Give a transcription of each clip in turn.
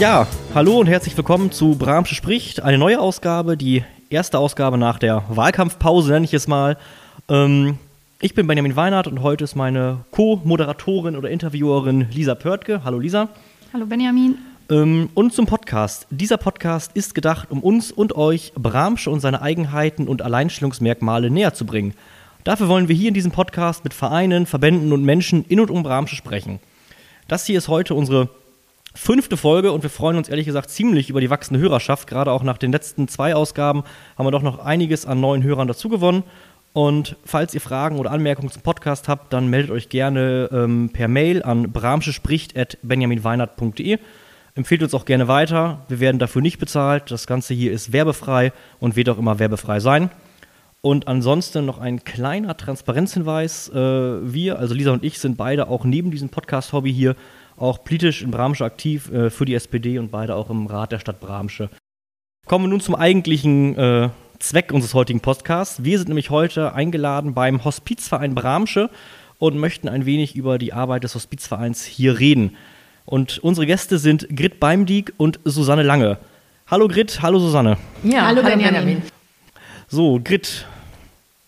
Ja, hallo und herzlich willkommen zu Bramsche spricht. Eine neue Ausgabe, die erste Ausgabe nach der Wahlkampfpause, nenne ich es mal. Ähm, ich bin Benjamin Weinert und heute ist meine Co-Moderatorin oder Interviewerin Lisa Pörtke. Hallo Lisa. Hallo Benjamin. Ähm, und zum Podcast. Dieser Podcast ist gedacht, um uns und euch Bramsche und seine Eigenheiten und Alleinstellungsmerkmale näher zu bringen. Dafür wollen wir hier in diesem Podcast mit Vereinen, Verbänden und Menschen in und um Bramsche sprechen. Das hier ist heute unsere fünfte Folge und wir freuen uns ehrlich gesagt ziemlich über die wachsende Hörerschaft. Gerade auch nach den letzten zwei Ausgaben haben wir doch noch einiges an neuen Hörern dazu gewonnen. Und falls ihr Fragen oder Anmerkungen zum Podcast habt, dann meldet euch gerne ähm, per Mail an bramschespricht.benjaminweinert.de. Empfehlt uns auch gerne weiter. Wir werden dafür nicht bezahlt. Das Ganze hier ist werbefrei und wird auch immer werbefrei sein. Und ansonsten noch ein kleiner Transparenzhinweis. Äh, wir, also Lisa und ich, sind beide auch neben diesem Podcast-Hobby hier auch politisch in Bramsche aktiv äh, für die SPD und beide auch im Rat der Stadt Bramsche. Kommen wir nun zum eigentlichen äh, Zweck unseres heutigen Podcasts. Wir sind nämlich heute eingeladen beim Hospizverein Bramsche und möchten ein wenig über die Arbeit des Hospizvereins hier reden. Und unsere Gäste sind Grit Beimdiek und Susanne Lange. Hallo Grit, hallo Susanne. Ja, hallo, hallo Benjamin. So, Grit,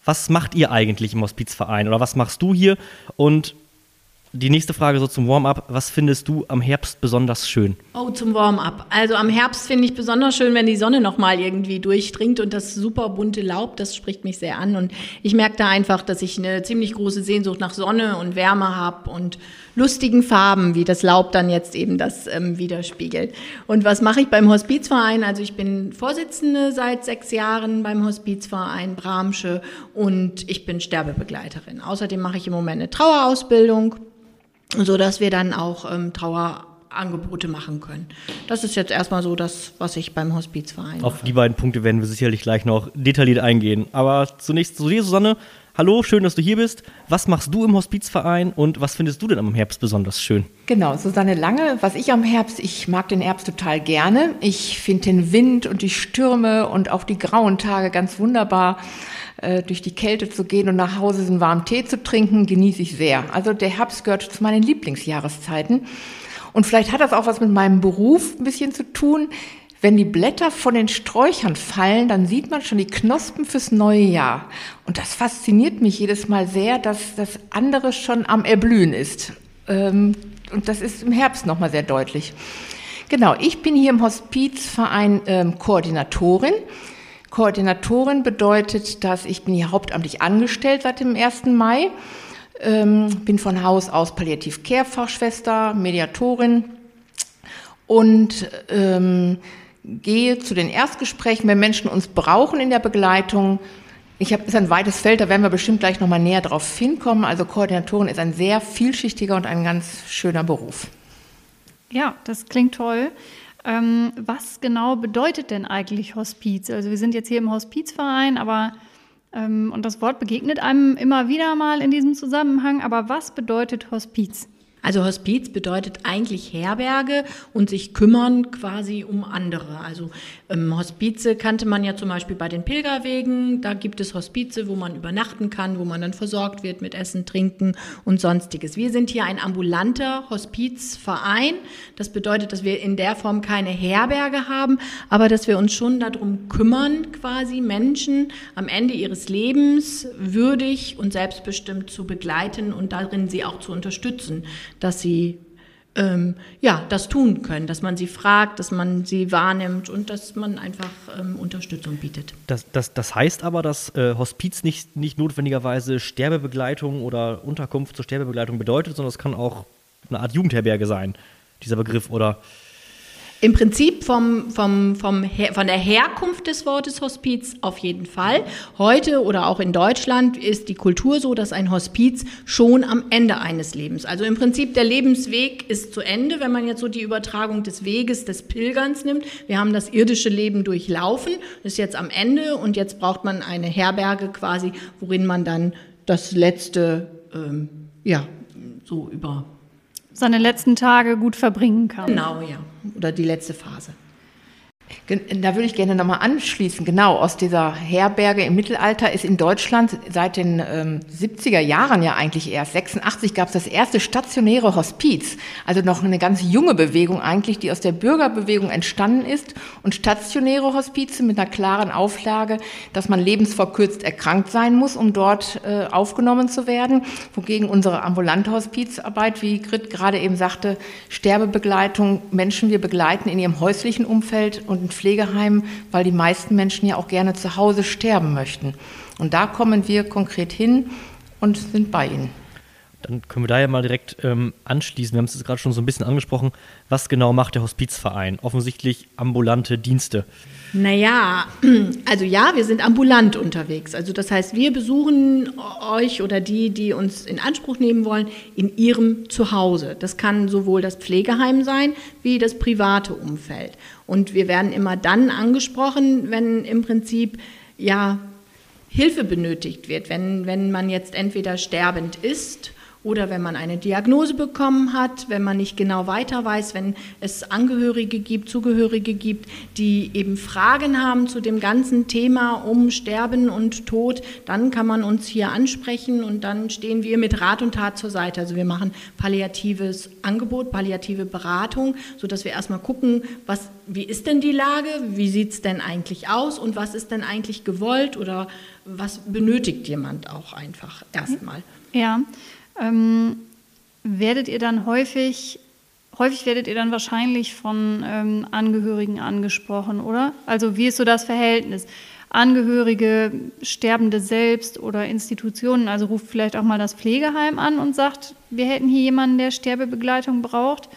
was macht ihr eigentlich im Hospizverein oder was machst du hier? Und die nächste Frage so zum Warm-up. Was findest du am Herbst besonders schön? Oh, zum Warm-up. Also am Herbst finde ich besonders schön, wenn die Sonne nochmal irgendwie durchdringt und das super bunte Laub, das spricht mich sehr an. Und ich merke da einfach, dass ich eine ziemlich große Sehnsucht nach Sonne und Wärme habe und lustigen Farben, wie das Laub dann jetzt eben das ähm, widerspiegelt. Und was mache ich beim Hospizverein? Also ich bin Vorsitzende seit sechs Jahren beim Hospizverein Bramsche und ich bin Sterbebegleiterin. Außerdem mache ich im Moment eine Trauerausbildung so dass wir dann auch ähm, Trauerangebote machen können. Das ist jetzt erstmal so das, was ich beim Hospizverein Auf die beiden Punkte werden wir sicherlich gleich noch detailliert eingehen. Aber zunächst zu dir, Susanne. Hallo, schön, dass du hier bist. Was machst du im Hospizverein und was findest du denn am Herbst besonders schön? Genau, Susanne Lange. Was ich am Herbst, ich mag den Herbst total gerne. Ich finde den Wind und die Stürme und auch die grauen Tage ganz wunderbar. Äh, durch die Kälte zu gehen und nach Hause einen warmen Tee zu trinken, genieße ich sehr. Also der Herbst gehört zu meinen Lieblingsjahreszeiten. Und vielleicht hat das auch was mit meinem Beruf ein bisschen zu tun. Wenn die Blätter von den Sträuchern fallen, dann sieht man schon die Knospen fürs neue Jahr. Und das fasziniert mich jedes Mal sehr, dass das andere schon am Erblühen ist. Ähm, und das ist im Herbst nochmal sehr deutlich. Genau, ich bin hier im Hospizverein ähm, Koordinatorin. Koordinatorin bedeutet, dass ich bin hier hauptamtlich angestellt seit dem 1. Mai, ähm, bin von Haus aus Palliativ Care Fachschwester, Mediatorin und gehe zu den Erstgesprächen, wenn Menschen uns brauchen in der Begleitung. Ich habe ist ein weites Feld, da werden wir bestimmt gleich noch mal näher drauf hinkommen. Also Koordinatorin ist ein sehr vielschichtiger und ein ganz schöner Beruf. Ja, das klingt toll. Ähm, was genau bedeutet denn eigentlich Hospiz? Also wir sind jetzt hier im Hospizverein, aber ähm, und das Wort begegnet einem immer wieder mal in diesem Zusammenhang. Aber was bedeutet Hospiz? Also Hospiz bedeutet eigentlich Herberge und sich kümmern quasi um andere. Also ähm, Hospize kannte man ja zum Beispiel bei den Pilgerwegen. Da gibt es Hospize, wo man übernachten kann, wo man dann versorgt wird mit Essen, Trinken und sonstiges. Wir sind hier ein ambulanter Hospizverein. Das bedeutet, dass wir in der Form keine Herberge haben, aber dass wir uns schon darum kümmern, quasi Menschen am Ende ihres Lebens würdig und selbstbestimmt zu begleiten und darin sie auch zu unterstützen dass sie ähm, ja, das tun können, dass man sie fragt, dass man sie wahrnimmt und dass man einfach ähm, Unterstützung bietet. Das, das, das heißt aber, dass äh, Hospiz nicht, nicht notwendigerweise Sterbebegleitung oder Unterkunft zur Sterbebegleitung bedeutet, sondern es kann auch eine Art Jugendherberge sein, dieser Begriff, oder? Im Prinzip vom, vom, vom, von der Herkunft des Wortes Hospiz auf jeden Fall. Heute oder auch in Deutschland ist die Kultur so, dass ein Hospiz schon am Ende eines Lebens, also im Prinzip der Lebensweg ist zu Ende, wenn man jetzt so die Übertragung des Weges des Pilgerns nimmt. Wir haben das irdische Leben durchlaufen, ist jetzt am Ende und jetzt braucht man eine Herberge quasi, worin man dann das letzte, ähm, ja, so über seine letzten Tage gut verbringen kann. Genau, ja. Oder die letzte Phase. Da würde ich gerne nochmal anschließen. Genau, aus dieser Herberge im Mittelalter ist in Deutschland seit den ähm, 70er Jahren ja eigentlich erst, 86 gab es das erste stationäre Hospiz. Also noch eine ganz junge Bewegung eigentlich, die aus der Bürgerbewegung entstanden ist. Und stationäre Hospize mit einer klaren Auflage, dass man lebensverkürzt erkrankt sein muss, um dort äh, aufgenommen zu werden. Wogegen unsere ambulante Hospizarbeit, wie Grit gerade eben sagte, Sterbebegleitung, Menschen wir begleiten in ihrem häuslichen Umfeld und in Pflegeheimen, weil die meisten Menschen ja auch gerne zu Hause sterben möchten. Und da kommen wir konkret hin und sind bei ihnen. Dann können wir da ja mal direkt ähm, anschließen. Wir haben es jetzt gerade schon so ein bisschen angesprochen. Was genau macht der Hospizverein? Offensichtlich ambulante Dienste. Naja, also ja, wir sind ambulant unterwegs. Also das heißt, wir besuchen euch oder die, die uns in Anspruch nehmen wollen, in ihrem Zuhause. Das kann sowohl das Pflegeheim sein wie das private Umfeld. Und wir werden immer dann angesprochen, wenn im Prinzip ja Hilfe benötigt wird, wenn, wenn man jetzt entweder sterbend ist oder wenn man eine Diagnose bekommen hat, wenn man nicht genau weiter weiß, wenn es Angehörige gibt, Zugehörige gibt, die eben Fragen haben zu dem ganzen Thema um Sterben und Tod, dann kann man uns hier ansprechen und dann stehen wir mit Rat und Tat zur Seite. Also wir machen palliatives Angebot, palliative Beratung, sodass wir erstmal gucken, was, wie ist denn die Lage, wie sieht es denn eigentlich aus und was ist denn eigentlich gewollt oder was benötigt jemand auch einfach erstmal. Ja, ähm, werdet ihr dann häufig, häufig werdet ihr dann wahrscheinlich von ähm, Angehörigen angesprochen, oder? Also wie ist so das Verhältnis? Angehörige, Sterbende selbst oder Institutionen, also ruft vielleicht auch mal das Pflegeheim an und sagt, wir hätten hier jemanden, der Sterbebegleitung braucht.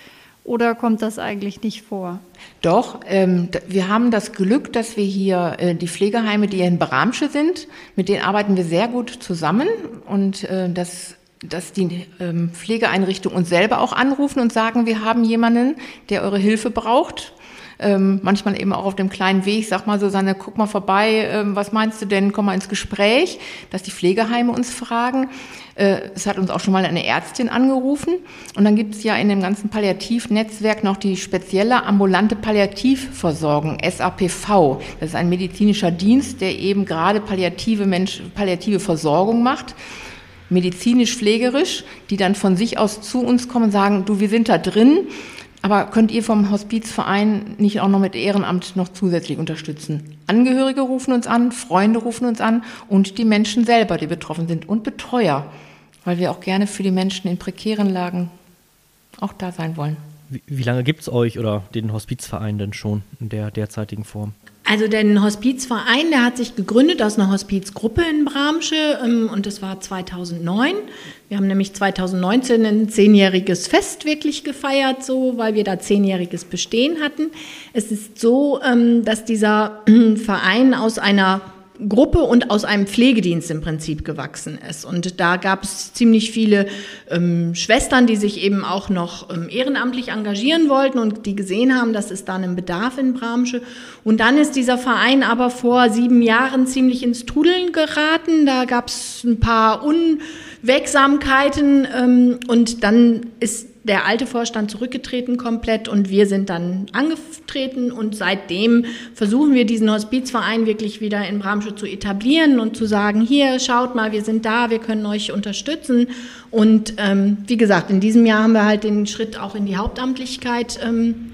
Oder kommt das eigentlich nicht vor? Doch, ähm, wir haben das Glück, dass wir hier äh, die Pflegeheime, die in Bramsche sind, mit denen arbeiten wir sehr gut zusammen und äh, das dass die ähm, Pflegeeinrichtungen uns selber auch anrufen und sagen, wir haben jemanden, der eure Hilfe braucht. Ähm, manchmal eben auch auf dem kleinen Weg, sag mal Susanne, guck mal vorbei, ähm, was meinst du denn, komm mal ins Gespräch, dass die Pflegeheime uns fragen. Äh, es hat uns auch schon mal eine Ärztin angerufen und dann gibt es ja in dem ganzen Palliativnetzwerk noch die spezielle ambulante Palliativversorgung, SAPV. Das ist ein medizinischer Dienst, der eben gerade palliative, Mensch, palliative Versorgung macht medizinisch-pflegerisch, die dann von sich aus zu uns kommen und sagen, du, wir sind da drin, aber könnt ihr vom Hospizverein nicht auch noch mit Ehrenamt noch zusätzlich unterstützen? Angehörige rufen uns an, Freunde rufen uns an und die Menschen selber, die betroffen sind und Betreuer, weil wir auch gerne für die Menschen in prekären Lagen auch da sein wollen. Wie, wie lange gibt es euch oder den Hospizverein denn schon in der derzeitigen Form? Also der Hospizverein, der hat sich gegründet aus einer Hospizgruppe in Bramsche ähm, und das war 2009. Wir haben nämlich 2019 ein zehnjähriges Fest wirklich gefeiert, so, weil wir da zehnjähriges Bestehen hatten. Es ist so, ähm, dass dieser Verein aus einer Gruppe und aus einem Pflegedienst im Prinzip gewachsen ist. Und da gab es ziemlich viele ähm, Schwestern, die sich eben auch noch ähm, ehrenamtlich engagieren wollten und die gesehen haben, dass es da einen Bedarf in Bramsche. Und dann ist dieser Verein aber vor sieben Jahren ziemlich ins Trudeln geraten. Da gab es ein paar Unwegsamkeiten ähm, und dann ist der alte Vorstand zurückgetreten komplett und wir sind dann angetreten und seitdem versuchen wir diesen Hospizverein wirklich wieder in Bramsche zu etablieren und zu sagen, hier, schaut mal, wir sind da, wir können euch unterstützen. Und ähm, wie gesagt, in diesem Jahr haben wir halt den Schritt auch in die Hauptamtlichkeit ähm,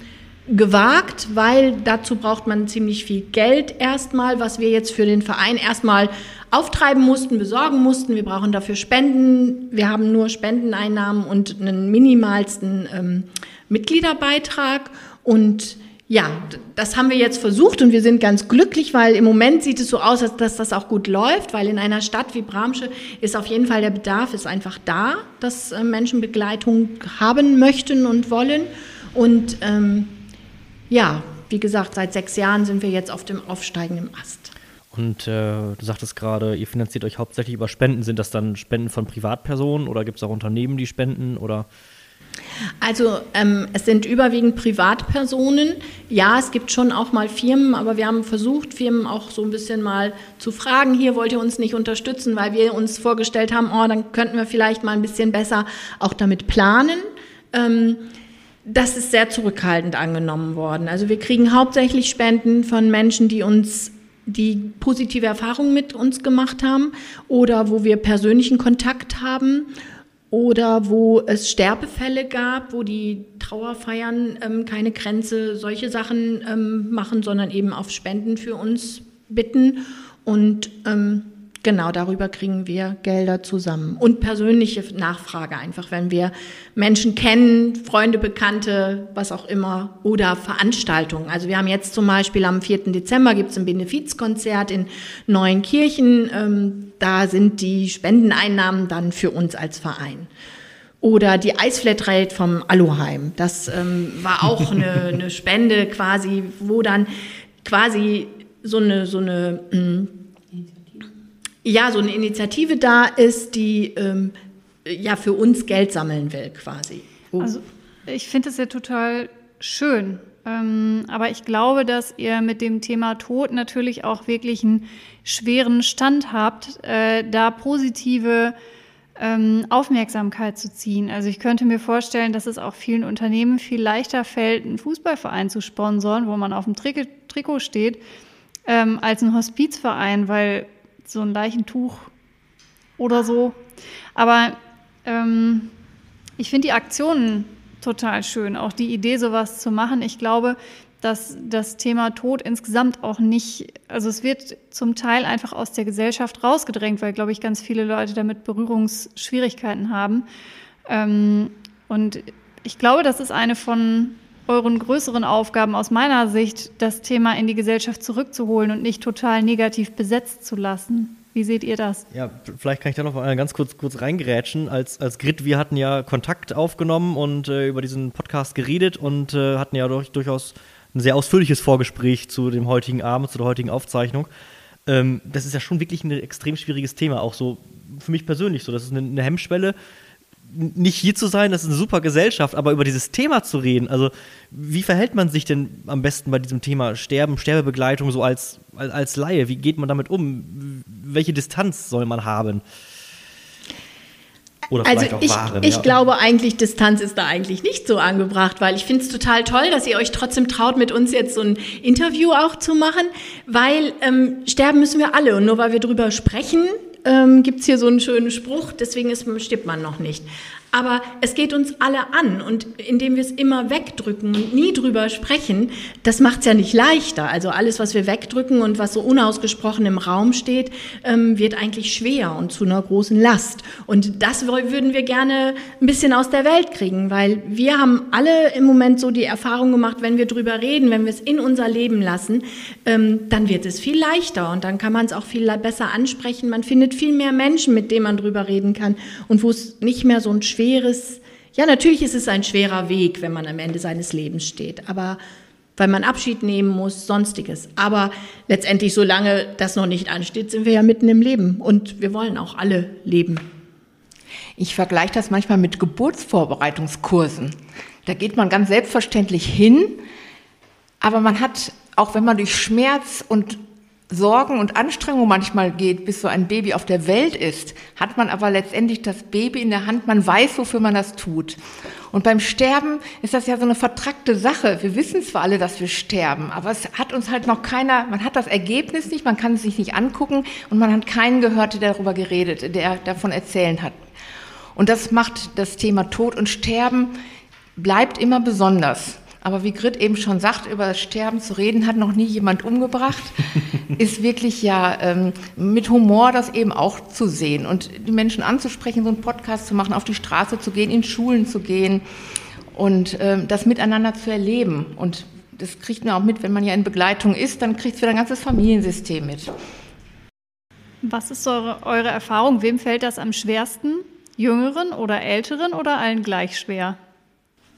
gewagt, weil dazu braucht man ziemlich viel Geld erstmal, was wir jetzt für den Verein erstmal auftreiben mussten, besorgen mussten. Wir brauchen dafür Spenden. Wir haben nur Spendeneinnahmen und einen minimalsten ähm, Mitgliederbeitrag. Und ja, das haben wir jetzt versucht und wir sind ganz glücklich, weil im Moment sieht es so aus, als dass das auch gut läuft, weil in einer Stadt wie Bramsche ist auf jeden Fall der Bedarf ist einfach da, dass äh, Menschen Begleitung haben möchten und wollen. Und ähm, ja, wie gesagt, seit sechs Jahren sind wir jetzt auf dem aufsteigenden Ast. Und äh, du sagtest gerade, ihr finanziert euch hauptsächlich über Spenden. Sind das dann Spenden von Privatpersonen oder gibt es auch Unternehmen, die spenden? Oder? Also ähm, es sind überwiegend Privatpersonen. Ja, es gibt schon auch mal Firmen, aber wir haben versucht, Firmen auch so ein bisschen mal zu fragen, hier wollt ihr uns nicht unterstützen, weil wir uns vorgestellt haben, oh, dann könnten wir vielleicht mal ein bisschen besser auch damit planen. Ähm, das ist sehr zurückhaltend angenommen worden. Also wir kriegen hauptsächlich Spenden von Menschen, die uns die positive Erfahrungen mit uns gemacht haben oder wo wir persönlichen Kontakt haben oder wo es Sterbefälle gab, wo die Trauerfeiern ähm, keine Grenze solche Sachen ähm, machen, sondern eben auf Spenden für uns bitten. Und ähm, Genau, darüber kriegen wir Gelder zusammen. Und persönliche Nachfrage einfach, wenn wir Menschen kennen, Freunde, Bekannte, was auch immer, oder Veranstaltungen. Also wir haben jetzt zum Beispiel am 4. Dezember gibt es ein Benefizkonzert in Neuenkirchen. Ähm, da sind die Spendeneinnahmen dann für uns als Verein. Oder die Eisflatrate vom Aluheim. Das ähm, war auch eine, eine Spende quasi, wo dann quasi so eine, so eine mh, hm, ja, so eine Initiative da ist, die ähm, ja für uns Geld sammeln will, quasi. Oh. Also ich finde es ja total schön. Ähm, aber ich glaube, dass ihr mit dem Thema Tod natürlich auch wirklich einen schweren Stand habt, äh, da positive ähm, Aufmerksamkeit zu ziehen. Also ich könnte mir vorstellen, dass es auch vielen Unternehmen viel leichter fällt, einen Fußballverein zu sponsoren, wo man auf dem Trikot, Trikot steht, ähm, als ein Hospizverein, weil so ein Leichentuch oder so. Aber ähm, ich finde die Aktionen total schön, auch die Idee, sowas zu machen. Ich glaube, dass das Thema Tod insgesamt auch nicht, also es wird zum Teil einfach aus der Gesellschaft rausgedrängt, weil, glaube ich, ganz viele Leute damit Berührungsschwierigkeiten haben. Ähm, und ich glaube, das ist eine von euren größeren Aufgaben aus meiner Sicht, das Thema in die Gesellschaft zurückzuholen und nicht total negativ besetzt zu lassen. Wie seht ihr das? Ja, vielleicht kann ich da noch mal ganz kurz, kurz reingerätschen. Als, als Grit, wir hatten ja Kontakt aufgenommen und äh, über diesen Podcast geredet und äh, hatten ja durch, durchaus ein sehr ausführliches Vorgespräch zu dem heutigen Abend, zu der heutigen Aufzeichnung. Ähm, das ist ja schon wirklich ein extrem schwieriges Thema, auch so für mich persönlich so. Das ist eine, eine Hemmschwelle, nicht hier zu sein, das ist eine super Gesellschaft, aber über dieses Thema zu reden, also wie verhält man sich denn am besten bei diesem Thema Sterben, Sterbebegleitung so als, als, als Laie? Wie geht man damit um? Welche Distanz soll man haben? Oder also ich, wahren, ich ja. glaube eigentlich, Distanz ist da eigentlich nicht so angebracht, weil ich finde es total toll, dass ihr euch trotzdem traut, mit uns jetzt so ein Interview auch zu machen, weil ähm, sterben müssen wir alle und nur weil wir drüber sprechen, ähm, gibt es hier so einen schönen Spruch, deswegen ist, stirbt man noch nicht. Aber es geht uns alle an und indem wir es immer wegdrücken und nie drüber sprechen, das macht es ja nicht leichter. Also alles, was wir wegdrücken und was so unausgesprochen im Raum steht, ähm, wird eigentlich schwer und zu einer großen Last. Und das würden wir gerne ein bisschen aus der Welt kriegen, weil wir haben alle im Moment so die Erfahrung gemacht, wenn wir drüber reden, wenn wir es in unser Leben lassen, ähm, dann wird es viel leichter und dann kann man es auch viel besser ansprechen. Man findet viel mehr Menschen, mit denen man drüber reden kann und wo es nicht mehr so ein schwer schweres, ja, natürlich ist es ein schwerer Weg, wenn man am Ende seines Lebens steht, aber weil man Abschied nehmen muss, sonstiges. Aber letztendlich, solange das noch nicht ansteht, sind wir ja mitten im Leben und wir wollen auch alle leben. Ich vergleiche das manchmal mit Geburtsvorbereitungskursen. Da geht man ganz selbstverständlich hin, aber man hat, auch wenn man durch Schmerz und Sorgen und Anstrengung manchmal geht, bis so ein Baby auf der Welt ist, hat man aber letztendlich das Baby in der Hand, man weiß, wofür man das tut. Und beim Sterben ist das ja so eine vertrackte Sache. Wir wissen zwar alle, dass wir sterben, aber es hat uns halt noch keiner, man hat das Ergebnis nicht, man kann es sich nicht angucken und man hat keinen gehört, der darüber geredet, der davon erzählen hat. Und das macht das Thema Tod und Sterben bleibt immer besonders. Aber wie Grit eben schon sagt, über das Sterben zu reden, hat noch nie jemand umgebracht. ist wirklich ja ähm, mit Humor das eben auch zu sehen und die Menschen anzusprechen, so einen Podcast zu machen, auf die Straße zu gehen, in Schulen zu gehen und ähm, das miteinander zu erleben. Und das kriegt man auch mit, wenn man ja in Begleitung ist, dann kriegt es wieder ein ganzes Familiensystem mit. Was ist eure, eure Erfahrung? Wem fällt das am schwersten? Jüngeren oder Älteren oder allen gleich schwer?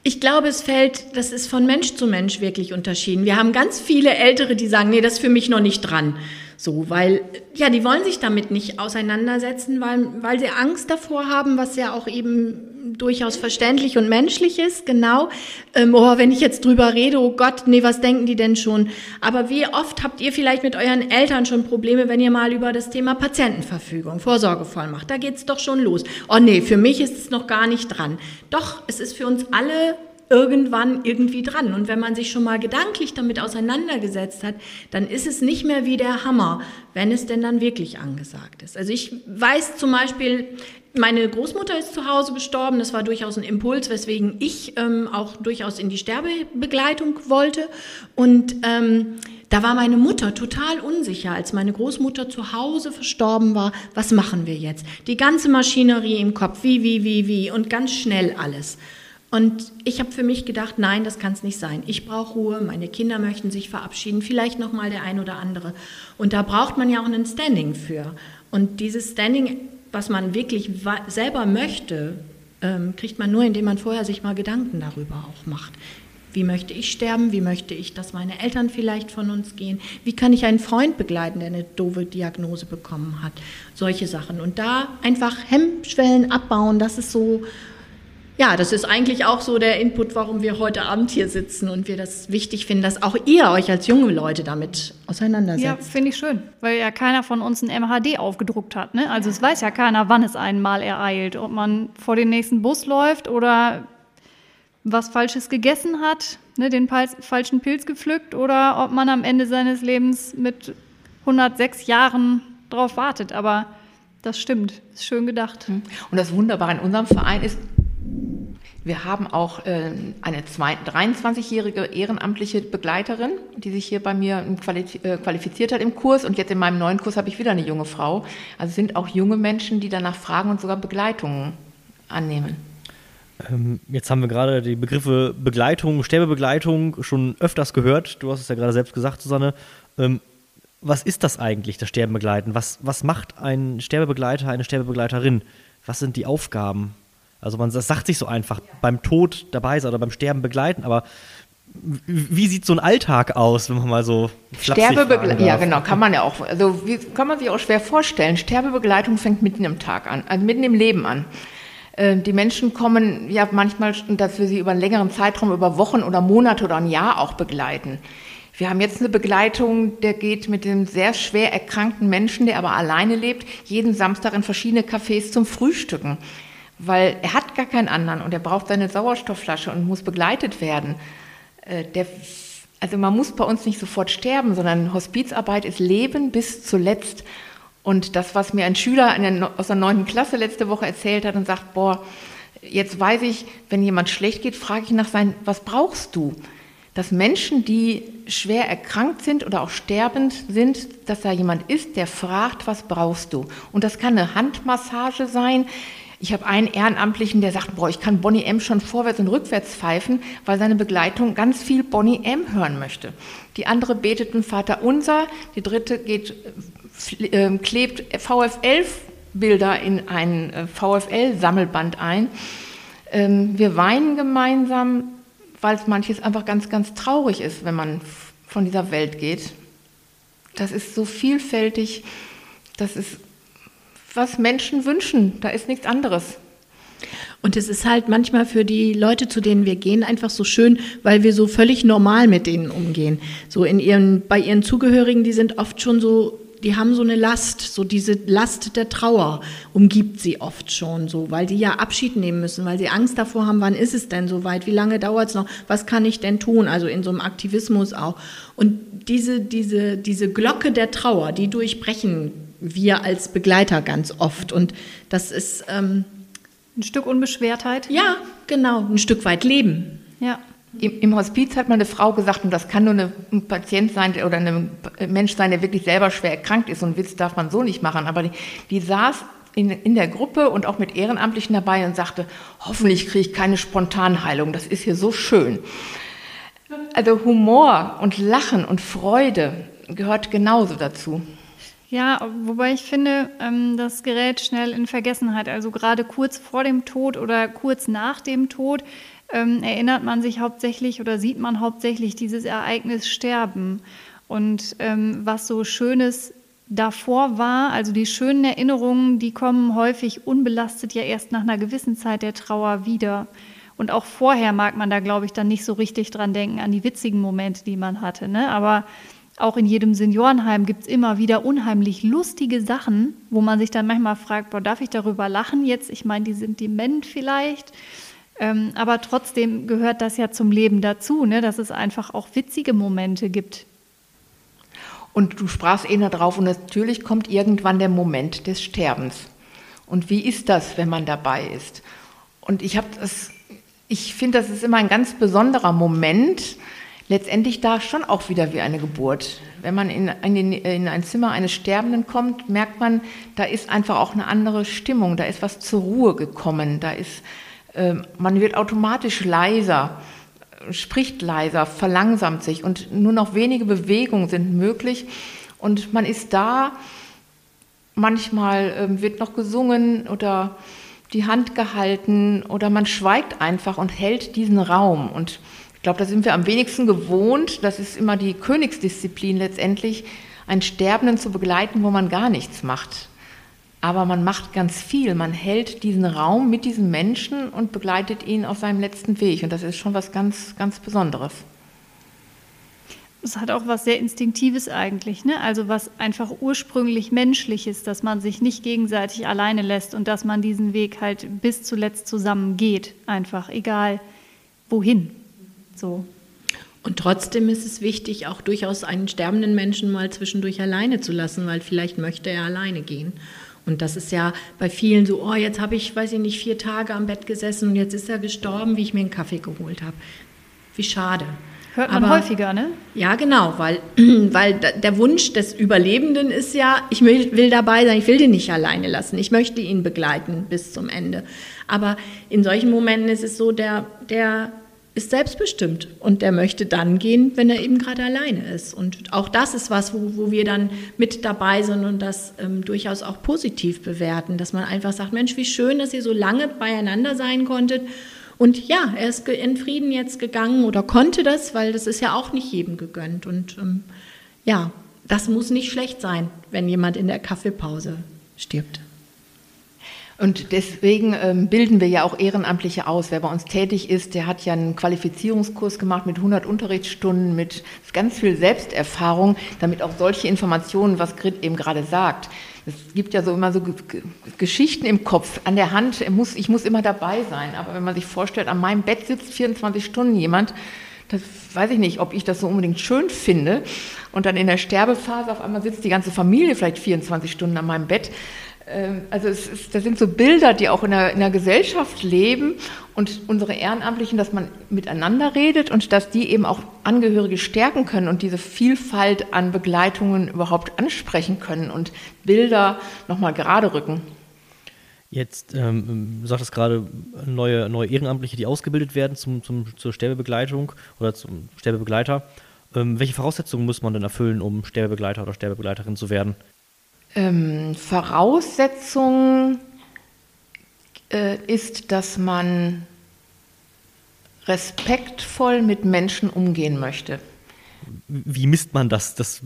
Ich glaube, es fällt, das ist von Mensch zu Mensch wirklich unterschieden. Wir haben ganz viele Ältere, die sagen, nee, das ist für mich noch nicht dran. So, weil, ja, die wollen sich damit nicht auseinandersetzen, weil, weil sie Angst davor haben, was ja auch eben durchaus verständlich und menschlich ist, genau. Ähm, oh, wenn ich jetzt drüber rede, oh Gott, nee, was denken die denn schon? Aber wie oft habt ihr vielleicht mit euren Eltern schon Probleme, wenn ihr mal über das Thema Patientenverfügung, Vorsorgevollmacht, da geht's doch schon los. Oh nee, für mich ist es noch gar nicht dran. Doch, es ist für uns alle irgendwann irgendwie dran. Und wenn man sich schon mal gedanklich damit auseinandergesetzt hat, dann ist es nicht mehr wie der Hammer, wenn es denn dann wirklich angesagt ist. Also ich weiß zum Beispiel, meine Großmutter ist zu Hause gestorben. Das war durchaus ein Impuls, weswegen ich ähm, auch durchaus in die Sterbebegleitung wollte. Und ähm, da war meine Mutter total unsicher, als meine Großmutter zu Hause verstorben war. Was machen wir jetzt? Die ganze Maschinerie im Kopf, wie, wie, wie, wie und ganz schnell alles. Und ich habe für mich gedacht, nein, das kann es nicht sein. Ich brauche Ruhe, meine Kinder möchten sich verabschieden, vielleicht noch mal der ein oder andere. Und da braucht man ja auch einen Standing für. Und dieses Standing, was man wirklich selber möchte, ähm, kriegt man nur, indem man vorher sich mal Gedanken darüber auch macht. Wie möchte ich sterben? Wie möchte ich, dass meine Eltern vielleicht von uns gehen? Wie kann ich einen Freund begleiten, der eine doofe Diagnose bekommen hat? Solche Sachen. Und da einfach Hemmschwellen abbauen, das ist so ja, das ist eigentlich auch so der Input, warum wir heute Abend hier sitzen und wir das wichtig finden, dass auch ihr euch als junge Leute damit auseinandersetzt. Ja, finde ich schön, weil ja keiner von uns ein MHD aufgedruckt hat. Ne? Also es weiß ja keiner, wann es einen mal ereilt, ob man vor den nächsten Bus läuft oder was Falsches gegessen hat, ne, den falschen Pilz gepflückt oder ob man am Ende seines Lebens mit 106 Jahren drauf wartet. Aber das stimmt, ist schön gedacht. Und das Wunderbare in unserem Verein ist, wir haben auch äh, eine 23-jährige ehrenamtliche Begleiterin, die sich hier bei mir äh, qualifiziert hat im Kurs. Und jetzt in meinem neuen Kurs habe ich wieder eine junge Frau. Also sind auch junge Menschen, die danach fragen und sogar Begleitungen annehmen. Ähm, jetzt haben wir gerade die Begriffe Begleitung, Sterbebegleitung schon öfters gehört. Du hast es ja gerade selbst gesagt, Susanne. Ähm, was ist das eigentlich, das Sterbenbegleiten? Was, was macht ein Sterbebegleiter, eine Sterbebegleiterin? Was sind die Aufgaben? Also man das sagt sich so einfach, beim Tod dabei sein oder beim Sterben begleiten, aber wie sieht so ein Alltag aus, wenn man mal so Sterbebegleitung? Ja, genau, kann man ja auch. Also wie, kann man sich auch schwer vorstellen. Sterbebegleitung fängt mitten im Tag an, also mitten im Leben an. Äh, die Menschen kommen ja manchmal, dass wir sie über einen längeren Zeitraum, über Wochen oder Monate oder ein Jahr auch begleiten. Wir haben jetzt eine Begleitung, der geht mit dem sehr schwer erkrankten Menschen, der aber alleine lebt, jeden Samstag in verschiedene Cafés zum Frühstücken weil er hat gar keinen anderen und er braucht seine Sauerstoffflasche und muss begleitet werden. Äh, der, also man muss bei uns nicht sofort sterben, sondern Hospizarbeit ist Leben bis zuletzt. Und das, was mir ein Schüler der, aus der neunten Klasse letzte Woche erzählt hat und sagt, boah, jetzt weiß ich, wenn jemand schlecht geht, frage ich nach sein, was brauchst du? Dass Menschen, die schwer erkrankt sind oder auch sterbend sind, dass da jemand ist, der fragt, was brauchst du? Und das kann eine Handmassage sein, ich habe einen Ehrenamtlichen, der sagt, boah, ich kann Bonnie M schon vorwärts und rückwärts pfeifen, weil seine Begleitung ganz viel Bonnie M hören möchte. Die andere betet ein Vater Unser, die dritte geht, äh, klebt VfL Bilder in ein äh, VfL-Sammelband ein. Ähm, wir weinen gemeinsam, weil es manches einfach ganz, ganz traurig ist, wenn man von dieser Welt geht. Das ist so vielfältig, das ist was Menschen wünschen. Da ist nichts anderes. Und es ist halt manchmal für die Leute, zu denen wir gehen, einfach so schön, weil wir so völlig normal mit denen umgehen. So in ihren, bei ihren Zugehörigen, die sind oft schon so, die haben so eine Last, so diese Last der Trauer umgibt sie oft schon so, weil die ja Abschied nehmen müssen, weil sie Angst davor haben, wann ist es denn soweit, wie lange dauert es noch, was kann ich denn tun, also in so einem Aktivismus auch. Und diese, diese, diese Glocke der Trauer, die durchbrechen wir als Begleiter ganz oft. Und das ist ähm, ein Stück Unbeschwertheit. Ja, genau, ein Stück weit Leben. Ja. Im, Im, Hospiz hat mal eine Frau gesagt, und das kann nur eine, ein Patient sein oder ein Mensch sein, der wirklich selber schwer erkrankt ist. Und Witz darf man so nicht machen. Aber die, die saß in, in der Gruppe und auch mit Ehrenamtlichen dabei und sagte, hoffentlich kriege ich keine Spontanheilung. Das ist hier so schön. Also Humor und Lachen und Freude gehört genauso dazu. Ja, wobei ich finde, ähm, das gerät schnell in Vergessenheit. Also gerade kurz vor dem Tod oder kurz nach dem Tod ähm, erinnert man sich hauptsächlich oder sieht man hauptsächlich dieses Ereignis Sterben. Und ähm, was so Schönes davor war, also die schönen Erinnerungen, die kommen häufig unbelastet ja erst nach einer gewissen Zeit der Trauer wieder. Und auch vorher mag man da, glaube ich, dann nicht so richtig dran denken, an die witzigen Momente, die man hatte. Ne? Aber auch in jedem Seniorenheim gibt es immer wieder unheimlich lustige Sachen, wo man sich dann manchmal fragt, boah, darf ich darüber lachen jetzt? Ich meine, die sind dement vielleicht. Ähm, aber trotzdem gehört das ja zum Leben dazu, ne? dass es einfach auch witzige Momente gibt. Und du sprachst eh darauf und natürlich kommt irgendwann der Moment des Sterbens. Und wie ist das, wenn man dabei ist? Und ich ich finde, das ist immer ein ganz besonderer Moment. Letztendlich da schon auch wieder wie eine Geburt. Wenn man in, in, in ein Zimmer eines Sterbenden kommt, merkt man, da ist einfach auch eine andere Stimmung. Da ist was zur Ruhe gekommen. Da ist, äh, man wird automatisch leiser spricht leiser, verlangsamt sich und nur noch wenige Bewegungen sind möglich und man ist da, manchmal äh, wird noch gesungen oder die Hand gehalten oder man schweigt einfach und hält diesen Raum und ich glaube, da sind wir am wenigsten gewohnt, das ist immer die Königsdisziplin letztendlich, einen Sterbenden zu begleiten, wo man gar nichts macht aber man macht ganz viel. Man hält diesen Raum mit diesem Menschen und begleitet ihn auf seinem letzten Weg. Und das ist schon was ganz, ganz Besonderes. Es hat auch was sehr Instinktives eigentlich, ne? Also was einfach ursprünglich menschliches, dass man sich nicht gegenseitig alleine lässt und dass man diesen Weg halt bis zuletzt zusammen geht, einfach, egal wohin. So. Und trotzdem ist es wichtig, auch durchaus einen sterbenden Menschen mal zwischendurch alleine zu lassen, weil vielleicht möchte er alleine gehen. Und das ist ja bei vielen so, oh, jetzt habe ich, weiß ich nicht, vier Tage am Bett gesessen und jetzt ist er gestorben, wie ich mir einen Kaffee geholt habe. Wie schade. Hört man Aber, häufiger, ne? Ja, genau, weil, weil der Wunsch des Überlebenden ist ja, ich will dabei sein, ich will den nicht alleine lassen, ich möchte ihn begleiten bis zum Ende. Aber in solchen Momenten ist es so, der, der ist selbstbestimmt und der möchte dann gehen, wenn er eben gerade alleine ist. Und auch das ist was, wo, wo wir dann mit dabei sind und das ähm, durchaus auch positiv bewerten, dass man einfach sagt, Mensch, wie schön, dass ihr so lange beieinander sein konntet. Und ja, er ist in Frieden jetzt gegangen oder konnte das, weil das ist ja auch nicht jedem gegönnt. Und ähm, ja, das muss nicht schlecht sein, wenn jemand in der Kaffeepause stirbt. Und deswegen ähm, bilden wir ja auch Ehrenamtliche aus. Wer bei uns tätig ist, der hat ja einen Qualifizierungskurs gemacht mit 100 Unterrichtsstunden, mit ganz viel Selbsterfahrung, damit auch solche Informationen, was Grit eben gerade sagt. Es gibt ja so immer so Geschichten im Kopf, an der Hand, muss, ich muss immer dabei sein. Aber wenn man sich vorstellt, an meinem Bett sitzt 24 Stunden jemand, das weiß ich nicht, ob ich das so unbedingt schön finde. Und dann in der Sterbephase auf einmal sitzt die ganze Familie vielleicht 24 Stunden an meinem Bett. Ähm, also ist, das sind so Bilder, die auch in der, in der Gesellschaft leben und unsere Ehrenamtlichen, dass man miteinander redet und dass die eben auch Angehörige stärken können und diese Vielfalt an Begleitungen überhaupt ansprechen können und Bilder nochmal gerade rücken. Jetzt ähm, sagt es gerade neue, neue Ehrenamtliche, die ausgebildet werden zum, zum, zur Sterbebegleitung oder zum Sterbebegleiter. Ähm, welche Voraussetzungen muss man denn erfüllen, um Sterbebegleiter oder Sterbebegleiterin zu werden? Ähm, Voraussetzung äh, ist, dass man respektvoll mit Menschen umgehen möchte. Wie misst man das? das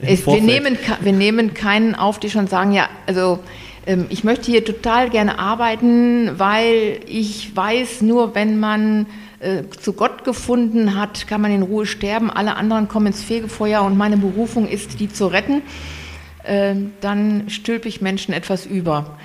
es, wir, nehmen, wir nehmen keinen auf, die schon sagen, ja, also ähm, ich möchte hier total gerne arbeiten, weil ich weiß, nur wenn man äh, zu Gott gefunden hat, kann man in Ruhe sterben. Alle anderen kommen ins Fegefeuer und meine Berufung ist, die zu retten. Ähm, dann stülpe ich Menschen etwas über.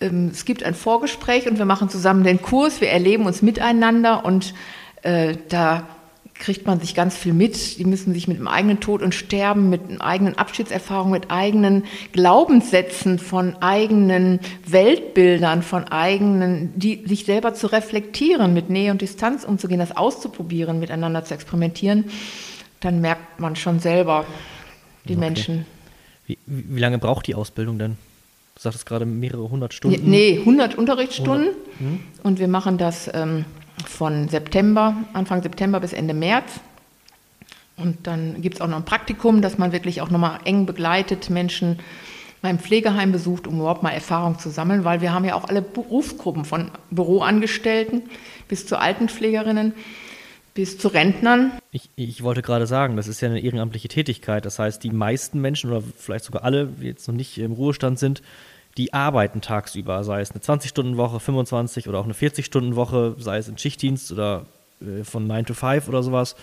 Ähm, es gibt ein Vorgespräch und wir machen zusammen den Kurs, wir erleben uns miteinander und äh, da kriegt man sich ganz viel mit. Die müssen sich mit dem eigenen Tod und Sterben, mit eigenen Abschiedserfahrungen, mit eigenen Glaubenssätzen, von eigenen Weltbildern, von eigenen, die sich selber zu reflektieren, mit Nähe und Distanz umzugehen, das auszuprobieren, miteinander zu experimentieren. Dann merkt man schon selber die okay. Menschen. Wie, wie lange braucht die Ausbildung denn? Du sagtest gerade mehrere hundert Stunden. Nee, 100 Unterrichtsstunden. 100. Hm? Und wir machen das ähm, von September, Anfang September bis Ende März. Und dann gibt es auch noch ein Praktikum, dass man wirklich auch nochmal eng begleitet, Menschen mal im Pflegeheim besucht, um überhaupt mal Erfahrung zu sammeln, weil wir haben ja auch alle Berufsgruppen von Büroangestellten bis zu Altenpflegerinnen bis zu Rentnern. Ich, ich wollte gerade sagen, das ist ja eine ehrenamtliche Tätigkeit. Das heißt, die meisten Menschen oder vielleicht sogar alle, die jetzt noch nicht im Ruhestand sind, die arbeiten tagsüber, sei es eine 20-Stunden-Woche, 25 oder auch eine 40-Stunden-Woche, sei es in Schichtdienst oder äh, von 9 to 5 oder sowas.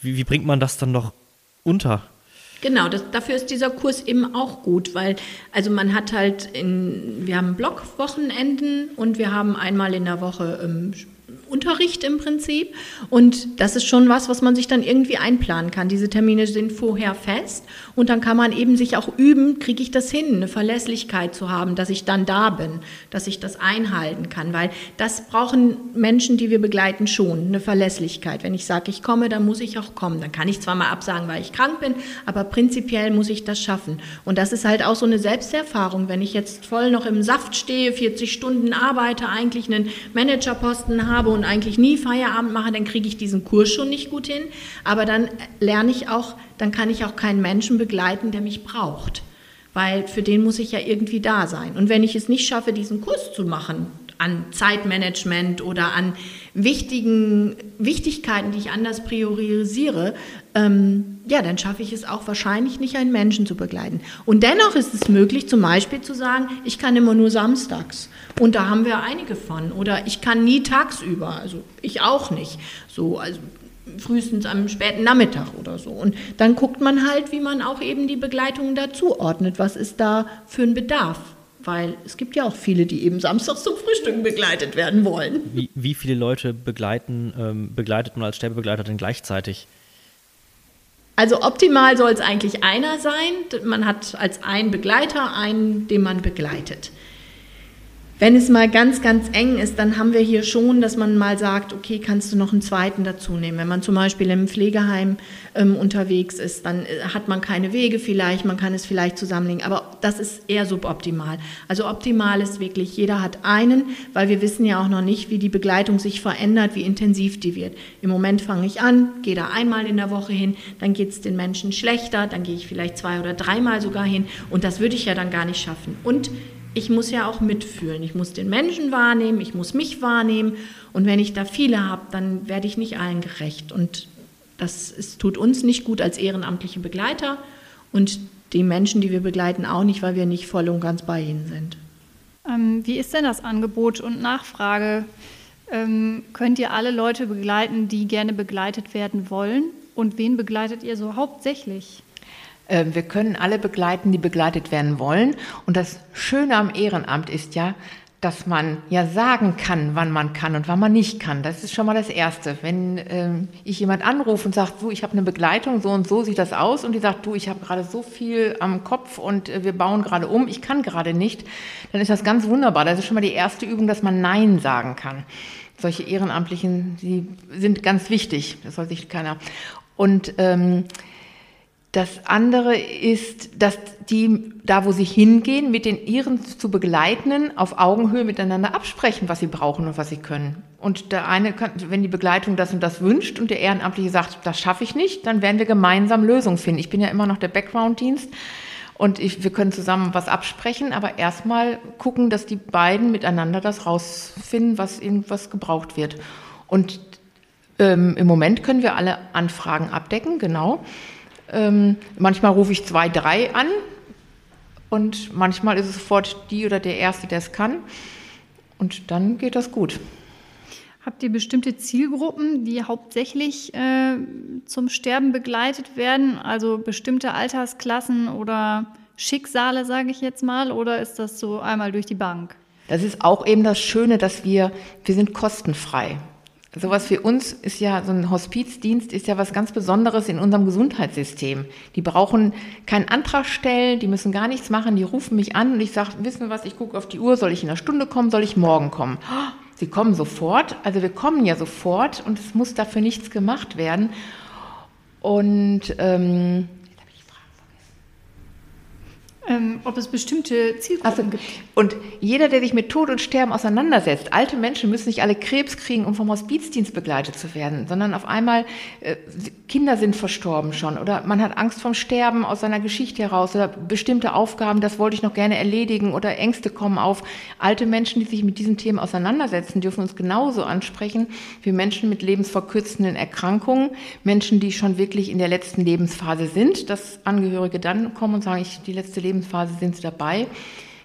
Wie, wie bringt man das dann noch unter? Genau, das, dafür ist dieser Kurs eben auch gut, weil also man hat halt in, wir haben Blockwochenenden und wir haben einmal in der Woche ähm, Unterricht im Prinzip. Und das ist schon was, was man sich dann irgendwie einplanen kann. Diese Termine sind vorher fest und dann kann man eben sich auch üben, kriege ich das hin, eine Verlässlichkeit zu haben, dass ich dann da bin, dass ich das einhalten kann. Weil das brauchen Menschen, die wir begleiten, schon, eine Verlässlichkeit. Wenn ich sage, ich komme, dann muss ich auch kommen. Dann kann ich zwar mal absagen, weil ich krank bin, aber prinzipiell muss ich das schaffen. Und das ist halt auch so eine Selbsterfahrung. Wenn ich jetzt voll noch im Saft stehe, 40 Stunden arbeite, eigentlich einen Managerposten habe und eigentlich nie Feierabend mache, dann kriege ich diesen Kurs schon nicht gut hin. Aber dann lerne ich auch, dann kann ich auch keinen Menschen begleiten, der mich braucht. Weil für den muss ich ja irgendwie da sein. Und wenn ich es nicht schaffe, diesen Kurs zu machen, an Zeitmanagement oder an wichtigen Wichtigkeiten, die ich anders priorisiere, ähm, ja, dann schaffe ich es auch wahrscheinlich nicht, einen Menschen zu begleiten. Und dennoch ist es möglich, zum Beispiel zu sagen, ich kann immer nur samstags. Und da haben wir einige von. Oder ich kann nie tagsüber, also ich auch nicht. So, also frühestens am späten Nachmittag oder so. Und dann guckt man halt, wie man auch eben die Begleitung dazu ordnet. Was ist da für ein Bedarf? Weil es gibt ja auch viele, die eben samstags zum Frühstück begleitet werden wollen. Wie, wie viele Leute begleiten, ähm, begleitet man als Sterbebegleiter denn gleichzeitig? Also optimal soll es eigentlich einer sein. Man hat als einen Begleiter einen, den man begleitet. Wenn es mal ganz, ganz eng ist, dann haben wir hier schon, dass man mal sagt, okay, kannst du noch einen zweiten dazu nehmen. Wenn man zum Beispiel im Pflegeheim ähm, unterwegs ist, dann äh, hat man keine Wege vielleicht, man kann es vielleicht zusammenlegen, aber das ist eher suboptimal. Also optimal ist wirklich, jeder hat einen, weil wir wissen ja auch noch nicht, wie die Begleitung sich verändert, wie intensiv die wird. Im Moment fange ich an, gehe da einmal in der Woche hin, dann geht es den Menschen schlechter, dann gehe ich vielleicht zwei oder dreimal sogar hin und das würde ich ja dann gar nicht schaffen. Und ich muss ja auch mitfühlen. Ich muss den Menschen wahrnehmen, ich muss mich wahrnehmen. Und wenn ich da viele habe, dann werde ich nicht allen gerecht. Und das ist, tut uns nicht gut als ehrenamtliche Begleiter und die Menschen, die wir begleiten, auch nicht, weil wir nicht voll und ganz bei ihnen sind. Ähm, wie ist denn das Angebot und Nachfrage? Ähm, könnt ihr alle Leute begleiten, die gerne begleitet werden wollen? Und wen begleitet ihr so hauptsächlich? Ähm, wir können alle begleiten, die begleitet werden wollen. Und das Schöne am Ehrenamt ist ja, dass man ja sagen kann, wann man kann und wann man nicht kann. Das ist schon mal das Erste. Wenn ähm, ich jemand anrufe und sagt, du, ich habe eine Begleitung, so und so sieht das aus, und die sagt, du, ich habe gerade so viel am Kopf und äh, wir bauen gerade um, ich kann gerade nicht, dann ist das ganz wunderbar. Das ist schon mal die erste Übung, dass man Nein sagen kann. Solche Ehrenamtlichen, die sind ganz wichtig. Das soll sich keiner. Und ähm, das andere ist, dass die, da wo sie hingehen, mit den ihren zu begleitenden, auf Augenhöhe miteinander absprechen, was sie brauchen und was sie können. Und der eine kann, wenn die Begleitung das und das wünscht und der Ehrenamtliche sagt, das schaffe ich nicht, dann werden wir gemeinsam Lösungen finden. Ich bin ja immer noch der Background-Dienst und ich, wir können zusammen was absprechen, aber erstmal gucken, dass die beiden miteinander das rausfinden, was irgendwas gebraucht wird. Und ähm, im Moment können wir alle Anfragen abdecken, genau. Ähm, manchmal rufe ich zwei, drei an und manchmal ist es sofort die oder der Erste, der es kann. Und dann geht das gut. Habt ihr bestimmte Zielgruppen, die hauptsächlich äh, zum Sterben begleitet werden? Also bestimmte Altersklassen oder Schicksale, sage ich jetzt mal? Oder ist das so einmal durch die Bank? Das ist auch eben das Schöne, dass wir, wir sind kostenfrei. Sowas für uns ist ja, so ein Hospizdienst ist ja was ganz Besonderes in unserem Gesundheitssystem. Die brauchen keinen Antrag stellen, die müssen gar nichts machen, die rufen mich an und ich sage, wissen wir was, ich gucke auf die Uhr, soll ich in einer Stunde kommen, soll ich morgen kommen? Sie kommen sofort, also wir kommen ja sofort und es muss dafür nichts gemacht werden. Und ähm, ähm, ob es bestimmte Zielgruppen also, gibt. Und jeder, der sich mit Tod und Sterben auseinandersetzt, alte Menschen müssen nicht alle Krebs kriegen, um vom Hospizdienst begleitet zu werden, sondern auf einmal äh, Kinder sind verstorben schon oder man hat Angst vom Sterben aus seiner Geschichte heraus oder bestimmte Aufgaben, das wollte ich noch gerne erledigen oder Ängste kommen auf. Alte Menschen, die sich mit diesen Themen auseinandersetzen, dürfen uns genauso ansprechen wie Menschen mit lebensverkürzenden Erkrankungen, Menschen, die schon wirklich in der letzten Lebensphase sind, dass Angehörige dann kommen und sagen, ich die letzte Lebensphase Lebensphase sind sie dabei.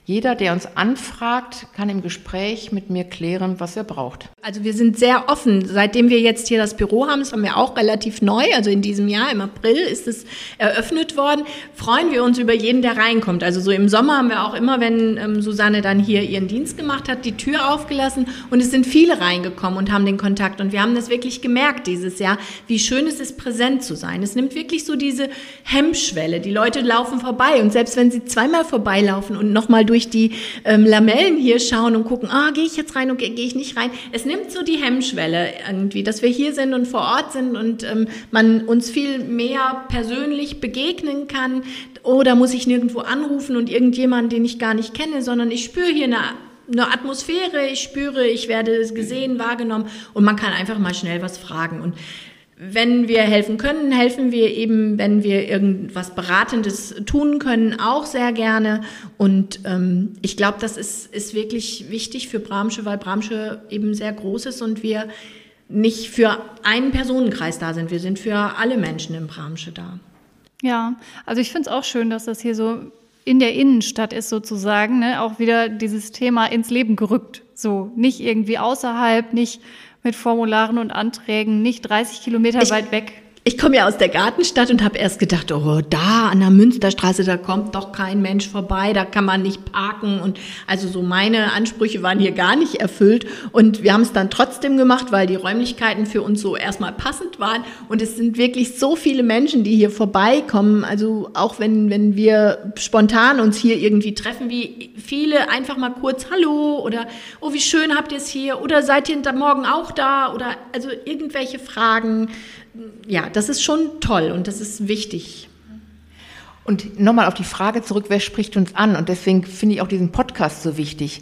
Jeder, der uns anfragt, kann im Gespräch mit mir klären, was er braucht. Also wir sind sehr offen. Seitdem wir jetzt hier das Büro haben, das haben wir auch relativ neu, also in diesem Jahr, im April ist es eröffnet worden, freuen wir uns über jeden, der reinkommt. Also so im Sommer haben wir auch immer, wenn ähm, Susanne dann hier ihren Dienst gemacht hat, die Tür aufgelassen und es sind viele reingekommen und haben den Kontakt. Und wir haben das wirklich gemerkt dieses Jahr, wie schön es ist, präsent zu sein. Es nimmt wirklich so diese Hemmschwelle. Die Leute laufen vorbei und selbst wenn sie zweimal vorbeilaufen und nochmal durch die ähm, Lamellen hier schauen und gucken, ah, gehe ich jetzt rein oder gehe ich nicht rein, es nimmt so die Hemmschwelle irgendwie, dass wir hier sind und vor Ort sind und ähm, man uns viel mehr persönlich begegnen kann. Oder muss ich nirgendwo anrufen und irgendjemanden, den ich gar nicht kenne, sondern ich spüre hier eine eine Atmosphäre, ich spüre, ich werde gesehen, wahrgenommen und man kann einfach mal schnell was fragen. Und wenn wir helfen können, helfen wir eben, wenn wir irgendwas Beratendes tun können, auch sehr gerne. Und ähm, ich glaube, das ist, ist wirklich wichtig für Bramsche, weil Bramsche eben sehr groß ist und wir nicht für einen Personenkreis da sind. Wir sind für alle Menschen in Bramsche da. Ja, also ich finde es auch schön, dass das hier so in der Innenstadt ist sozusagen, ne? auch wieder dieses Thema ins Leben gerückt. So, nicht irgendwie außerhalb, nicht mit Formularen und Anträgen, nicht 30 Kilometer ich, weit weg. Ich komme ja aus der Gartenstadt und habe erst gedacht, oh, da an der Münsterstraße, da kommt doch kein Mensch vorbei, da kann man nicht parken. Und also so meine Ansprüche waren hier gar nicht erfüllt. Und wir haben es dann trotzdem gemacht, weil die Räumlichkeiten für uns so erstmal passend waren. Und es sind wirklich so viele Menschen, die hier vorbeikommen. Also auch wenn, wenn wir spontan uns hier irgendwie treffen, wie viele einfach mal kurz Hallo oder oh, wie schön habt ihr es hier oder seid ihr morgen auch da oder also irgendwelche Fragen ja, das ist schon toll und das ist wichtig. Und nochmal auf die Frage zurück, wer spricht uns an? Und deswegen finde ich auch diesen Podcast so wichtig.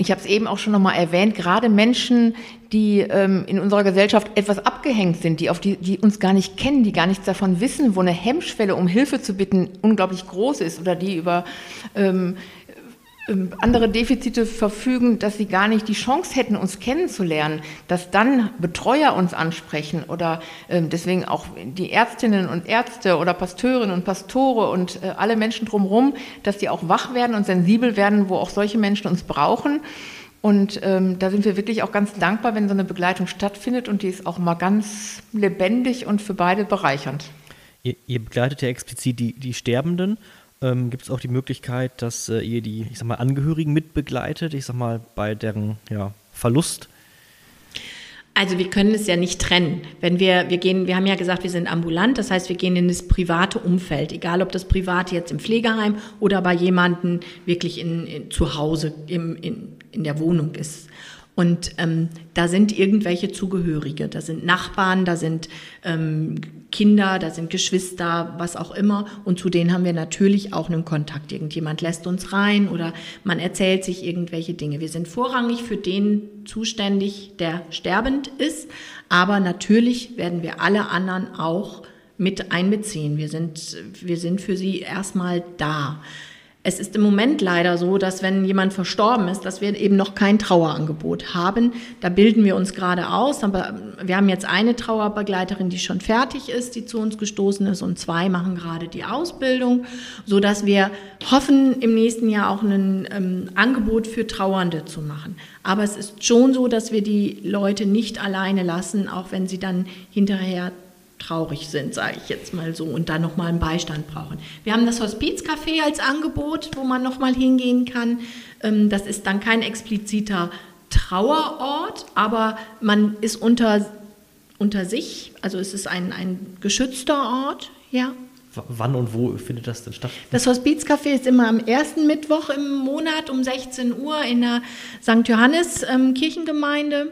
Ich habe es eben auch schon nochmal erwähnt, gerade Menschen, die ähm, in unserer Gesellschaft etwas abgehängt sind, die, auf die, die uns gar nicht kennen, die gar nichts davon wissen, wo eine Hemmschwelle, um Hilfe zu bitten, unglaublich groß ist oder die über ähm, andere Defizite verfügen, dass sie gar nicht die Chance hätten, uns kennenzulernen, dass dann Betreuer uns ansprechen oder ähm, deswegen auch die Ärztinnen und Ärzte oder Pasteurinnen und Pastore und äh, alle Menschen drumherum, dass die auch wach werden und sensibel werden, wo auch solche Menschen uns brauchen. Und ähm, da sind wir wirklich auch ganz dankbar, wenn so eine Begleitung stattfindet und die ist auch mal ganz lebendig und für beide bereichernd. Ihr, ihr begleitet ja explizit die, die Sterbenden ähm, gibt es auch die Möglichkeit, dass äh, ihr die, ich sag mal, Angehörigen mitbegleitet, ich sag mal, bei deren ja, Verlust? Also wir können es ja nicht trennen. Wenn wir, wir gehen, wir haben ja gesagt, wir sind ambulant, das heißt, wir gehen in das private Umfeld, egal ob das private jetzt im Pflegeheim oder bei jemandem wirklich in, in zu Hause im, in, in der Wohnung ist. Und ähm, da sind irgendwelche Zugehörige, da sind Nachbarn, da sind ähm, Kinder, da sind Geschwister, was auch immer. Und zu denen haben wir natürlich auch einen Kontakt. Irgendjemand lässt uns rein oder man erzählt sich irgendwelche Dinge. Wir sind vorrangig für den zuständig, der sterbend ist. Aber natürlich werden wir alle anderen auch mit einbeziehen. Wir sind, wir sind für sie erstmal da. Es ist im Moment leider so, dass wenn jemand verstorben ist, dass wir eben noch kein Trauerangebot haben. Da bilden wir uns gerade aus. Aber wir haben jetzt eine Trauerbegleiterin, die schon fertig ist, die zu uns gestoßen ist, und zwei machen gerade die Ausbildung, so dass wir hoffen, im nächsten Jahr auch ein ähm, Angebot für Trauernde zu machen. Aber es ist schon so, dass wir die Leute nicht alleine lassen, auch wenn sie dann hinterher traurig sind, sage ich jetzt mal so, und da nochmal einen Beistand brauchen. Wir haben das Hospizcafé als Angebot, wo man nochmal hingehen kann. Ähm, das ist dann kein expliziter Trauerort, aber man ist unter, unter sich, also es ist ein, ein geschützter Ort, ja. Wann und wo findet das denn statt? Das Hospizcafé ist immer am ersten Mittwoch im Monat um 16 Uhr in der St. Johannes ähm, Kirchengemeinde.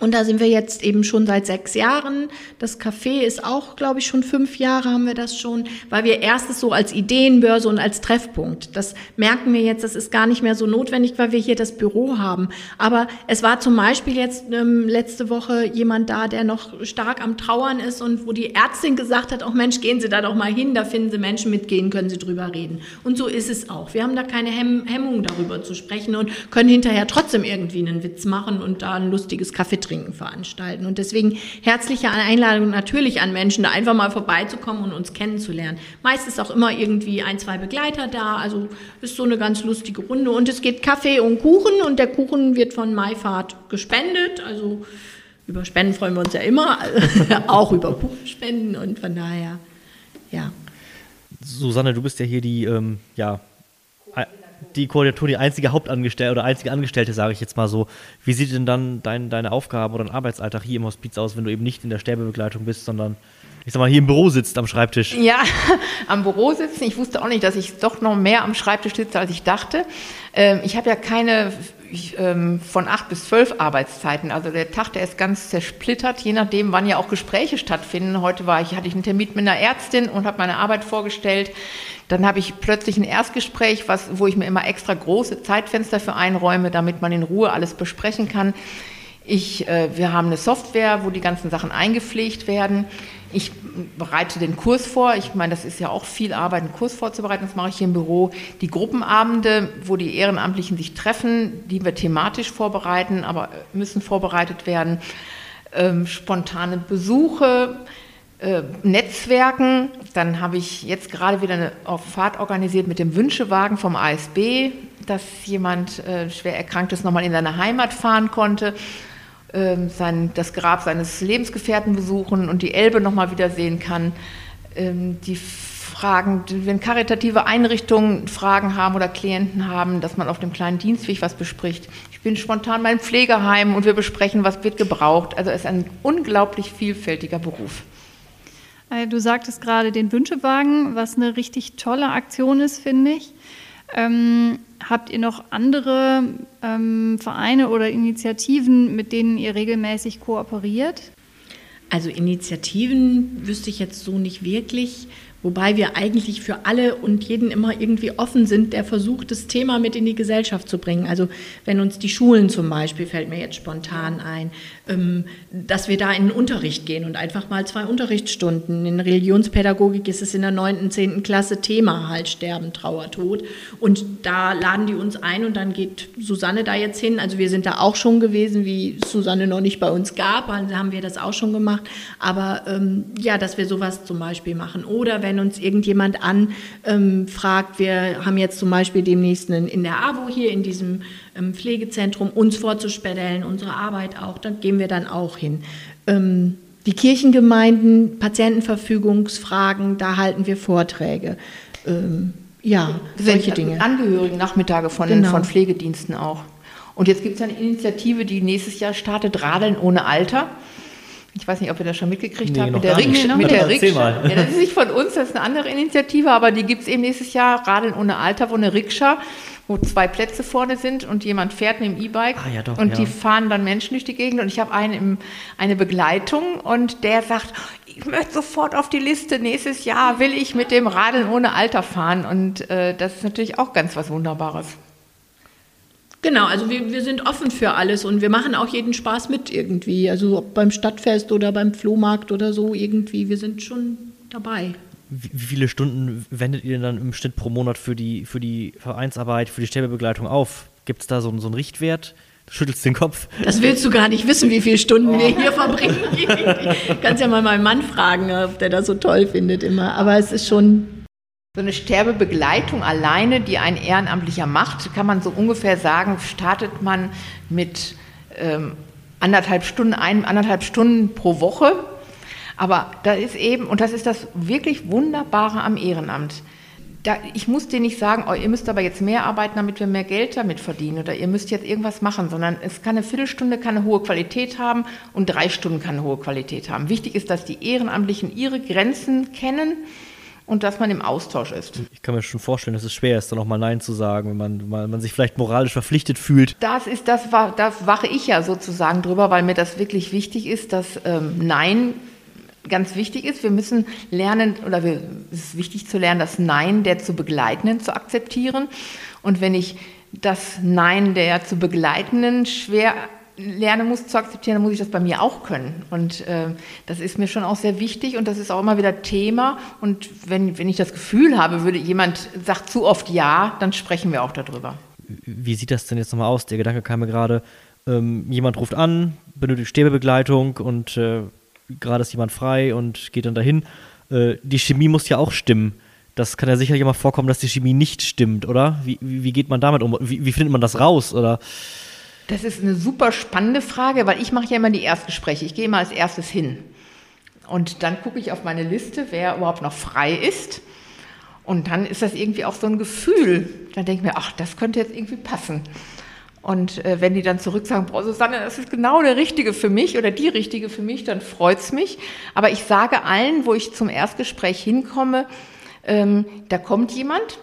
Und da sind wir jetzt eben schon seit sechs Jahren. Das Café ist auch, glaube ich, schon fünf Jahre haben wir das schon, weil wir erstes so als Ideenbörse und als Treffpunkt. Das merken wir jetzt, das ist gar nicht mehr so notwendig, weil wir hier das Büro haben. Aber es war zum Beispiel jetzt ähm, letzte Woche jemand da, der noch stark am Trauern ist und wo die Ärztin gesagt hat, auch oh Mensch, gehen Sie da doch mal hin, da finden Sie Menschen mitgehen, können Sie drüber reden. Und so ist es auch. Wir haben da keine Hemm Hemmung darüber zu sprechen und können hinterher trotzdem irgendwie einen Witz machen und da ein lustiges Café trinken veranstalten. Und deswegen herzliche Einladung natürlich an Menschen, da einfach mal vorbeizukommen und uns kennenzulernen. Meist ist auch immer irgendwie ein, zwei Begleiter da, also ist so eine ganz lustige Runde. Und es geht Kaffee und Kuchen und der Kuchen wird von Maifahrt gespendet, also über Spenden freuen wir uns ja immer, auch über Kuchenspenden und von daher, ja. Susanne, du bist ja hier die, ähm, ja, die Koordinatorin, die einzige Hauptangestellte oder einzige Angestellte, sage ich jetzt mal so. Wie sieht denn dann dein, deine Aufgaben oder dein Arbeitsalltag hier im Hospiz aus, wenn du eben nicht in der Sterbebegleitung bist, sondern ich sag mal, hier im Büro sitzt am Schreibtisch. Ja, am Büro sitzen. Ich wusste auch nicht, dass ich doch noch mehr am Schreibtisch sitze, als ich dachte. Ähm, ich habe ja keine von acht bis zwölf Arbeitszeiten. Also der Tag, der ist ganz zersplittert, je nachdem, wann ja auch Gespräche stattfinden. Heute war ich, hatte ich einen Termin mit einer Ärztin und habe meine Arbeit vorgestellt. Dann habe ich plötzlich ein Erstgespräch, was, wo ich mir immer extra große Zeitfenster für einräume, damit man in Ruhe alles besprechen kann. Ich, äh, wir haben eine Software, wo die ganzen Sachen eingepflegt werden. Ich bereite den Kurs vor. Ich meine, das ist ja auch viel Arbeit, einen Kurs vorzubereiten. Das mache ich hier im Büro. Die Gruppenabende, wo die Ehrenamtlichen sich treffen, die wir thematisch vorbereiten, aber müssen vorbereitet werden. Ähm, spontane Besuche, äh, Netzwerken. Dann habe ich jetzt gerade wieder eine Fahrt organisiert mit dem Wünschewagen vom ASB, dass jemand äh, schwer Erkranktes nochmal in seine Heimat fahren konnte ähm, sein, das Grab seines Lebensgefährten besuchen und die Elbe nochmal wiedersehen kann. Ähm, die Fragen, wenn karitative Einrichtungen Fragen haben oder Klienten haben, dass man auf dem kleinen Dienstweg was bespricht. Ich bin spontan mein Pflegeheim und wir besprechen, was wird gebraucht. Also es ist ein unglaublich vielfältiger Beruf. Äh, du sagtest gerade den Wünschewagen, was eine richtig tolle Aktion ist, finde ich. Ähm, habt ihr noch andere ähm, Vereine oder Initiativen, mit denen ihr regelmäßig kooperiert? Also Initiativen wüsste ich jetzt so nicht wirklich. Wobei wir eigentlich für alle und jeden immer irgendwie offen sind, der versucht, das Thema mit in die Gesellschaft zu bringen. Also wenn uns die Schulen zum Beispiel, fällt mir jetzt spontan ein, dass wir da in den Unterricht gehen und einfach mal zwei Unterrichtsstunden. In Religionspädagogik ist es in der neunten, zehnten Klasse Thema halt Sterben, Trauer, Tod. Und da laden die uns ein und dann geht Susanne da jetzt hin. Also wir sind da auch schon gewesen, wie Susanne noch nicht bei uns gab, dann haben wir das auch schon gemacht. Aber ähm, ja, dass wir sowas zum Beispiel machen. Oder wenn uns irgendjemand anfragt, ähm, wir haben jetzt zum Beispiel demnächst in der AWO hier in diesem ähm, Pflegezentrum uns vorzustellen, unsere Arbeit auch, da gehen wir dann auch hin. Ähm, die Kirchengemeinden, Patientenverfügungsfragen, da halten wir Vorträge. Ähm, ja, solche Dinge. Angehörigen Nachmittage von, genau. von Pflegediensten auch. Und jetzt gibt es eine Initiative, die nächstes Jahr startet, Radeln ohne Alter. Ich weiß nicht, ob ihr das schon mitgekriegt nee, habt. Mit der, Rikscha, mit der Rikscha. Ja, das ist nicht von uns, das ist eine andere Initiative, aber die gibt es eben nächstes Jahr, Radeln ohne Alter, wo eine Rikscha, wo zwei Plätze vorne sind und jemand fährt mit dem E-Bike ah, ja, doch, und ja. die fahren dann Menschen durch die Gegend und ich habe einen eine Begleitung und der sagt, ich möchte sofort auf die Liste, nächstes Jahr will ich mit dem Radeln ohne Alter fahren und äh, das ist natürlich auch ganz was Wunderbares. Genau, also wir, wir sind offen für alles und wir machen auch jeden Spaß mit irgendwie. Also ob beim Stadtfest oder beim Flohmarkt oder so irgendwie, wir sind schon dabei. Wie, viele Stunden wendet ihr dann im Schnitt pro Monat für die, für die Vereinsarbeit, für die Sterbebegleitung auf? Gibt es da so, so einen Richtwert? Du schüttelst den Kopf. Das willst du gar nicht wissen, wie viele Stunden oh. wir hier verbringen. Kannst ja mal meinen Mann fragen, ob der das so toll findet immer. Aber es ist schon so eine Sterbebegleitung alleine, die ein Ehrenamtlicher macht, kann man so ungefähr sagen, startet man mit ähm, anderthalb Stunden, ein, anderthalb Stunden pro Woche. Aber da ist eben, und das ist das wirklich Wunderbare am Ehrenamt. Da, ich muss dir nicht sagen, oh, ihr müsst aber jetzt mehr arbeiten, damit wir mehr Geld damit verdienen oder ihr müsst jetzt irgendwas machen, sondern es kann eine Viertelstunde kann eine hohe Qualität haben und drei Stunden kann eine hohe Qualität haben. Wichtig ist, dass die Ehrenamtlichen ihre Grenzen kennen und dass man im Austausch ist. Ich kann mir schon vorstellen, dass es schwer ist, dann auch mal Nein zu sagen, wenn man, wenn man sich vielleicht moralisch verpflichtet fühlt. Das ist das, da wache ich ja sozusagen drüber, weil mir das wirklich wichtig ist, dass ähm, Nein ganz wichtig ist. Wir müssen lernen, oder wir, es ist wichtig zu lernen, das Nein der zu Begleitenden zu akzeptieren. Und wenn ich das Nein der zu Begleitenden schwer lernen muss zu akzeptieren, dann muss ich das bei mir auch können. Und äh, das ist mir schon auch sehr wichtig und das ist auch immer wieder Thema. Und wenn, wenn ich das Gefühl habe, würde jemand sagt zu oft ja, dann sprechen wir auch darüber. Wie sieht das denn jetzt nochmal aus? Der Gedanke kam mir gerade, ähm, jemand ruft an, benötigt Sterbebegleitung und äh, gerade ist jemand frei und geht dann dahin. Äh, die Chemie muss ja auch stimmen. Das kann ja sicherlich immer vorkommen, dass die Chemie nicht stimmt, oder? Wie, wie, geht man damit um? Wie, wie findet man das raus, oder? Das ist eine super spannende Frage, weil ich mache ja immer die Erstgespräche. Ich gehe immer als erstes hin. Und dann gucke ich auf meine Liste, wer überhaupt noch frei ist. Und dann ist das irgendwie auch so ein Gefühl. Dann denke ich mir, ach, das könnte jetzt irgendwie passen. Und äh, wenn die dann zurück sagen, boah, Susanne, das ist genau der Richtige für mich oder die Richtige für mich, dann freut's mich. Aber ich sage allen, wo ich zum Erstgespräch hinkomme, ähm, da kommt jemand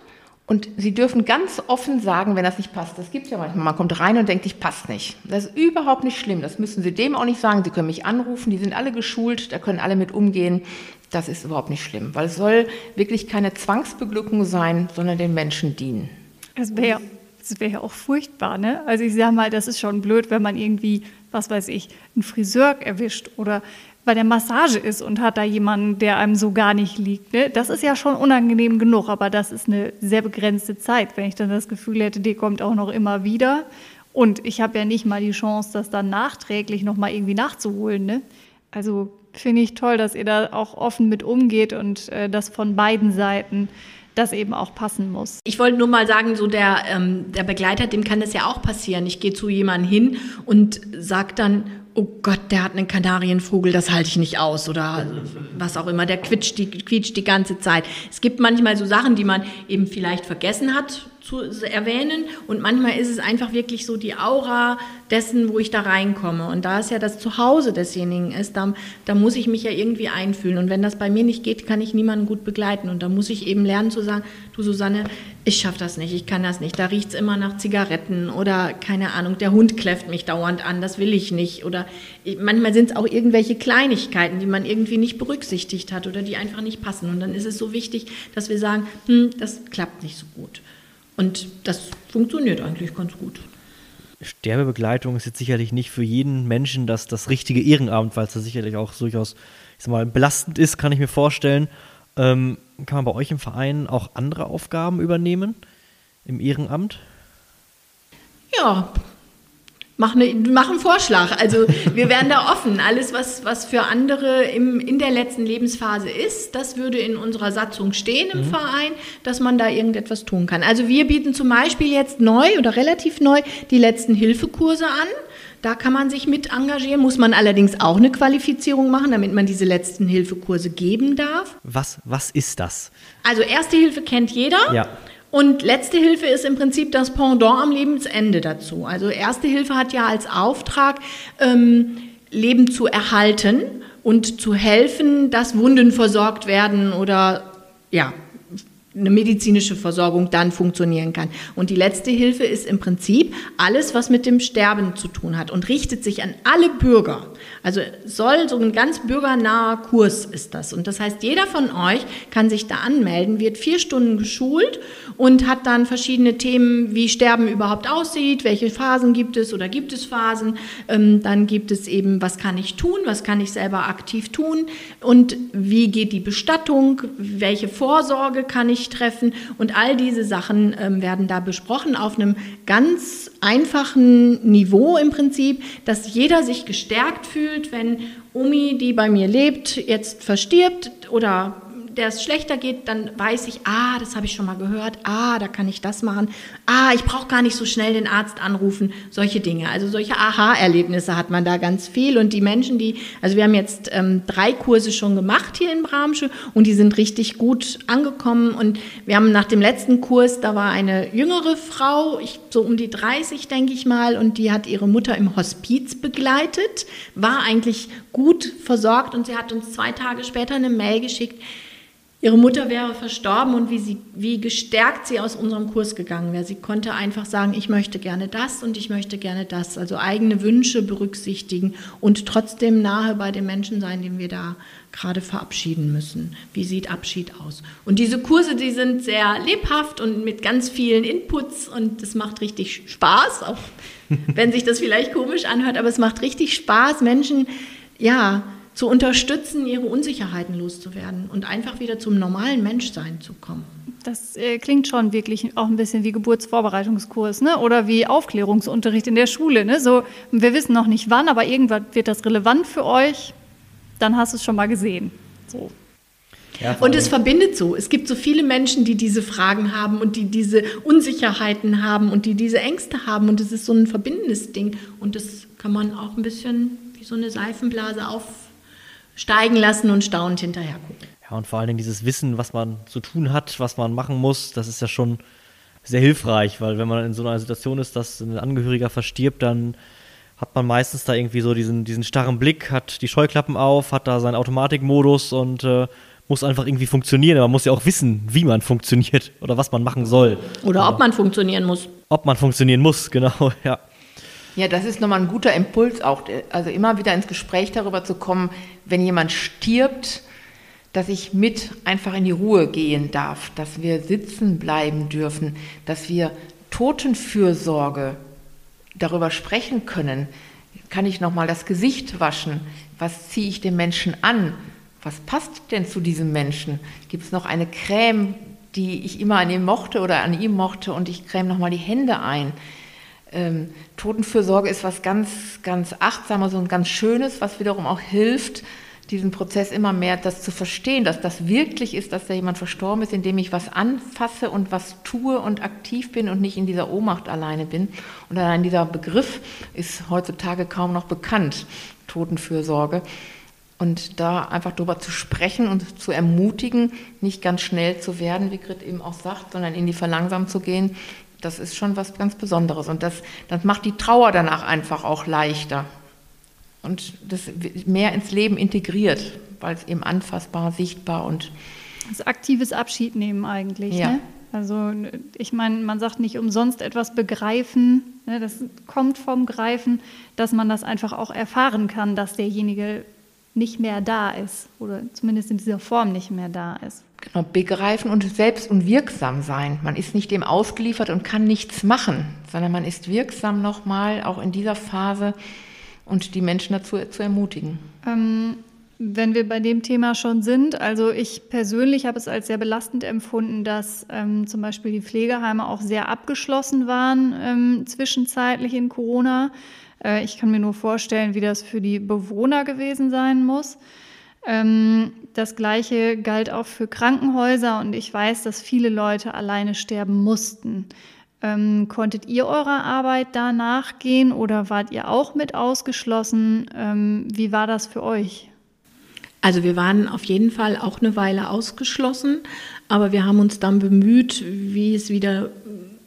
und sie dürfen ganz offen sagen, wenn das nicht passt. Das gibt ja manchmal. Man kommt rein und denkt, ich passt nicht. Das ist überhaupt nicht schlimm. Das müssen Sie dem auch nicht sagen. Sie können mich anrufen. Die sind alle geschult. Da können alle mit umgehen. Das ist überhaupt nicht schlimm, weil es soll wirklich keine Zwangsbeglückung sein, sondern den Menschen dienen. Es wäre das wäre ja auch furchtbar, ne? Also ich sage mal, das ist schon blöd, wenn man irgendwie, was weiß ich, einen Friseur erwischt oder bei der Massage ist und hat da jemanden, der einem so gar nicht liegt. Ne? Das ist ja schon unangenehm genug, aber das ist eine sehr begrenzte Zeit, wenn ich dann das Gefühl hätte, die kommt auch noch immer wieder. Und ich habe ja nicht mal die Chance, das dann nachträglich noch mal irgendwie nachzuholen. Ne? Also finde ich toll, dass ihr da auch offen mit umgeht und äh, das von beiden Seiten das eben auch passen muss. Ich wollte nur mal sagen, so der, ähm, der Begleiter, dem kann das ja auch passieren. Ich gehe zu jemandem hin und sage dann, oh Gott, der hat einen Kanarienvogel, das halte ich nicht aus oder was auch immer, der quietscht die, quietscht die ganze Zeit. Es gibt manchmal so Sachen, die man eben vielleicht vergessen hat zu erwähnen. Und manchmal ist es einfach wirklich so die Aura dessen, wo ich da reinkomme. Und da es ja das Zuhause desjenigen ist, da, da muss ich mich ja irgendwie einfühlen. Und wenn das bei mir nicht geht, kann ich niemanden gut begleiten. Und da muss ich eben lernen zu sagen, du Susanne, ich schaffe das nicht, ich kann das nicht, da riecht es immer nach Zigaretten oder keine Ahnung, der Hund kläfft mich dauernd an, das will ich nicht. Oder manchmal sind es auch irgendwelche Kleinigkeiten, die man irgendwie nicht berücksichtigt hat oder die einfach nicht passen. Und dann ist es so wichtig, dass wir sagen, hm, das klappt nicht so gut. Und das funktioniert eigentlich ganz gut. Sterbebegleitung ist jetzt sicherlich nicht für jeden Menschen das, das richtige Ehrenamt, weil es ja sicherlich auch durchaus ich sag mal, belastend ist, kann ich mir vorstellen. Ähm, kann man bei euch im Verein auch andere Aufgaben übernehmen im Ehrenamt? Ja, mach, eine, mach einen Vorschlag. Also wir wären da offen. Alles, was, was für andere im, in der letzten Lebensphase ist, das würde in unserer Satzung stehen im mhm. Verein, dass man da irgendetwas tun kann. Also wir bieten zum Beispiel jetzt neu oder relativ neu die letzten Hilfekurse an. Da kann man sich mit engagieren, muss man allerdings auch eine Qualifizierung machen, damit man diese letzten Hilfekurse geben darf. Was, was ist das? Also Erste Hilfe kennt jeder. Ja. Und letzte Hilfe ist im Prinzip das Pendant am Lebensende dazu. Also erste Hilfe hat ja als Auftrag, ähm, Leben zu erhalten und zu helfen, dass Wunden versorgt werden oder ja, eine medizinische Versorgung dann funktionieren kann. Und die letzte Hilfe ist im Prinzip alles, was mit dem Sterben zu tun hat und richtet sich an alle Bürger. Also soll so ein ganz bürgernaher Kurs ist das. Und das heißt, jeder von euch kann sich da anmelden, wird vier Stunden geschult und hat dann verschiedene Themen, wie Sterben überhaupt aussieht, welche Phasen gibt es oder gibt es Phasen. Ähm, dann gibt es eben, was kann ich tun, was kann ich selber aktiv tun und wie geht die Bestattung, welche Vorsorge kann ich treffen und all diese Sachen ähm, werden da besprochen auf einem ganz einfachen Niveau im Prinzip, dass jeder sich gestärkt fühlt, wenn Omi, die bei mir lebt, jetzt verstirbt oder der es schlechter geht, dann weiß ich, ah, das habe ich schon mal gehört, ah, da kann ich das machen, ah, ich brauche gar nicht so schnell den Arzt anrufen, solche Dinge. Also solche Aha-Erlebnisse hat man da ganz viel und die Menschen, die, also wir haben jetzt ähm, drei Kurse schon gemacht hier in Bramsche und die sind richtig gut angekommen und wir haben nach dem letzten Kurs, da war eine jüngere Frau, ich, so um die 30 denke ich mal und die hat ihre Mutter im Hospiz begleitet, war eigentlich gut versorgt und sie hat uns zwei Tage später eine Mail geschickt, ihre Mutter wäre verstorben und wie, sie, wie gestärkt sie aus unserem Kurs gegangen wäre. Sie konnte einfach sagen, ich möchte gerne das und ich möchte gerne das. Also eigene Wünsche berücksichtigen und trotzdem nahe bei den Menschen sein, den wir da gerade verabschieden müssen. Wie sieht Abschied aus? Und diese Kurse, die sind sehr lebhaft und mit ganz vielen Inputs und es macht richtig Spaß, auch wenn sich das vielleicht komisch anhört, aber es macht richtig Spaß, Menschen, ja, zu unterstützen, ihre Unsicherheiten loszuwerden und einfach wieder zum normalen Menschsein zu kommen. das äh, klingt schon wirklich auch ein bisschen wie Geburtsvorbereitungskurs, ne? Oder wie Aufklärungsunterricht in der Schule, ne? So, wir wissen noch nicht wann, aber irgendwann wird das relevant für euch. Dann hast du es schon mal gesehen. So. Ja, und es verbindet so. Es gibt so viele Menschen, die diese Fragen haben und die diese Unsicherheiten haben und die diese Ängste haben. Und es ist so ein verbindendes Ding. Und das kann man auch ein bisschen wie so eine Seifenblase aufsteigen lassen und staunend hinterher gucken. Ja, und vor allen Dingen dieses Wissen, was man zu tun hat, was man machen muss, das ist ja schon sehr hilfreich, weil wenn man in so einer Situation ist, dass ein Angehöriger verstirbt, dann hat man meistens da irgendwie so diesen, diesen starren Blick, hat die Scheuklappen auf, hat da seinen Automatikmodus und äh, muss einfach irgendwie funktionieren. Aber man muss ja auch wissen, wie man funktioniert oder was man machen soll. Oder ob man funktionieren muss. Ob man funktionieren muss, genau, ja. Ja, das ist nochmal ein guter Impuls auch. Also immer wieder ins Gespräch darüber zu kommen, wenn jemand stirbt, dass ich mit einfach in die Ruhe gehen darf, dass wir sitzen bleiben dürfen, dass wir Totenfürsorge darüber sprechen können. Kann ich nochmal das Gesicht waschen? Was ziehe ich dem Menschen an? was passt denn zu diesem Menschen? Gibt es noch eine Creme, die ich immer an ihm mochte oder an ihm mochte und ich creme nochmal die Hände ein? Ähm, Totenfürsorge ist was ganz, ganz Achtsames und ganz Schönes, was wiederum auch hilft, diesen Prozess immer mehr das zu verstehen, dass das wirklich ist, dass da jemand verstorben ist, indem ich was anfasse und was tue und aktiv bin und nicht in dieser Ohnmacht alleine bin. Und allein dieser Begriff ist heutzutage kaum noch bekannt, Totenfürsorge. Und da einfach darüber zu sprechen und zu ermutigen, nicht ganz schnell zu werden, wie Grit eben auch sagt, sondern in die Verlangsamung zu gehen, das ist schon was ganz Besonderes. Und das, das macht die Trauer danach einfach auch leichter. Und das mehr ins Leben integriert, weil es eben anfassbar, sichtbar und. Das ist aktives Abschied nehmen eigentlich. Ja. Ne? Also ich meine, man sagt nicht umsonst etwas begreifen. Ne? Das kommt vom Greifen, dass man das einfach auch erfahren kann, dass derjenige nicht mehr da ist oder zumindest in dieser Form nicht mehr da ist. Genau, begreifen und selbst und wirksam sein. Man ist nicht dem ausgeliefert und kann nichts machen, sondern man ist wirksam nochmal auch in dieser Phase und die Menschen dazu zu ermutigen. Ähm, wenn wir bei dem Thema schon sind, also ich persönlich habe es als sehr belastend empfunden, dass ähm, zum Beispiel die Pflegeheime auch sehr abgeschlossen waren ähm, zwischenzeitlich in Corona. Äh, ich kann mir nur vorstellen, wie das für die Bewohner gewesen sein muss. Ähm, das Gleiche galt auch für Krankenhäuser und ich weiß, dass viele Leute alleine sterben mussten. Ähm, konntet ihr eurer Arbeit da nachgehen oder wart ihr auch mit ausgeschlossen? Ähm, wie war das für euch? Also wir waren auf jeden Fall auch eine Weile ausgeschlossen, aber wir haben uns dann bemüht, wie es wieder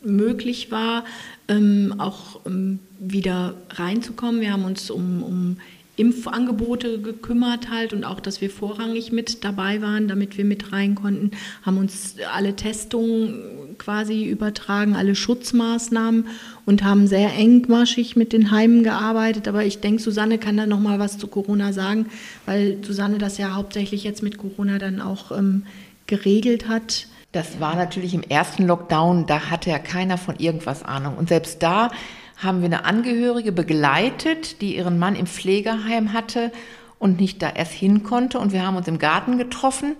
möglich war, ähm, auch ähm, wieder reinzukommen. Wir haben uns um, um Impfangebote gekümmert halt und auch, dass wir vorrangig mit dabei waren, damit wir mit rein konnten, haben uns alle Testungen quasi übertragen, alle Schutzmaßnahmen und haben sehr engmaschig mit den Heimen gearbeitet. Aber ich denke, Susanne kann da noch mal was zu Corona sagen, weil Susanne das ja hauptsächlich jetzt mit Corona dann auch ähm, geregelt hat. Das war natürlich im ersten Lockdown, da hatte ja keiner von irgendwas Ahnung. Und selbst da haben wir eine Angehörige begleitet, die ihren Mann im Pflegeheim hatte und nicht da erst hin konnte. Und wir haben uns im Garten getroffen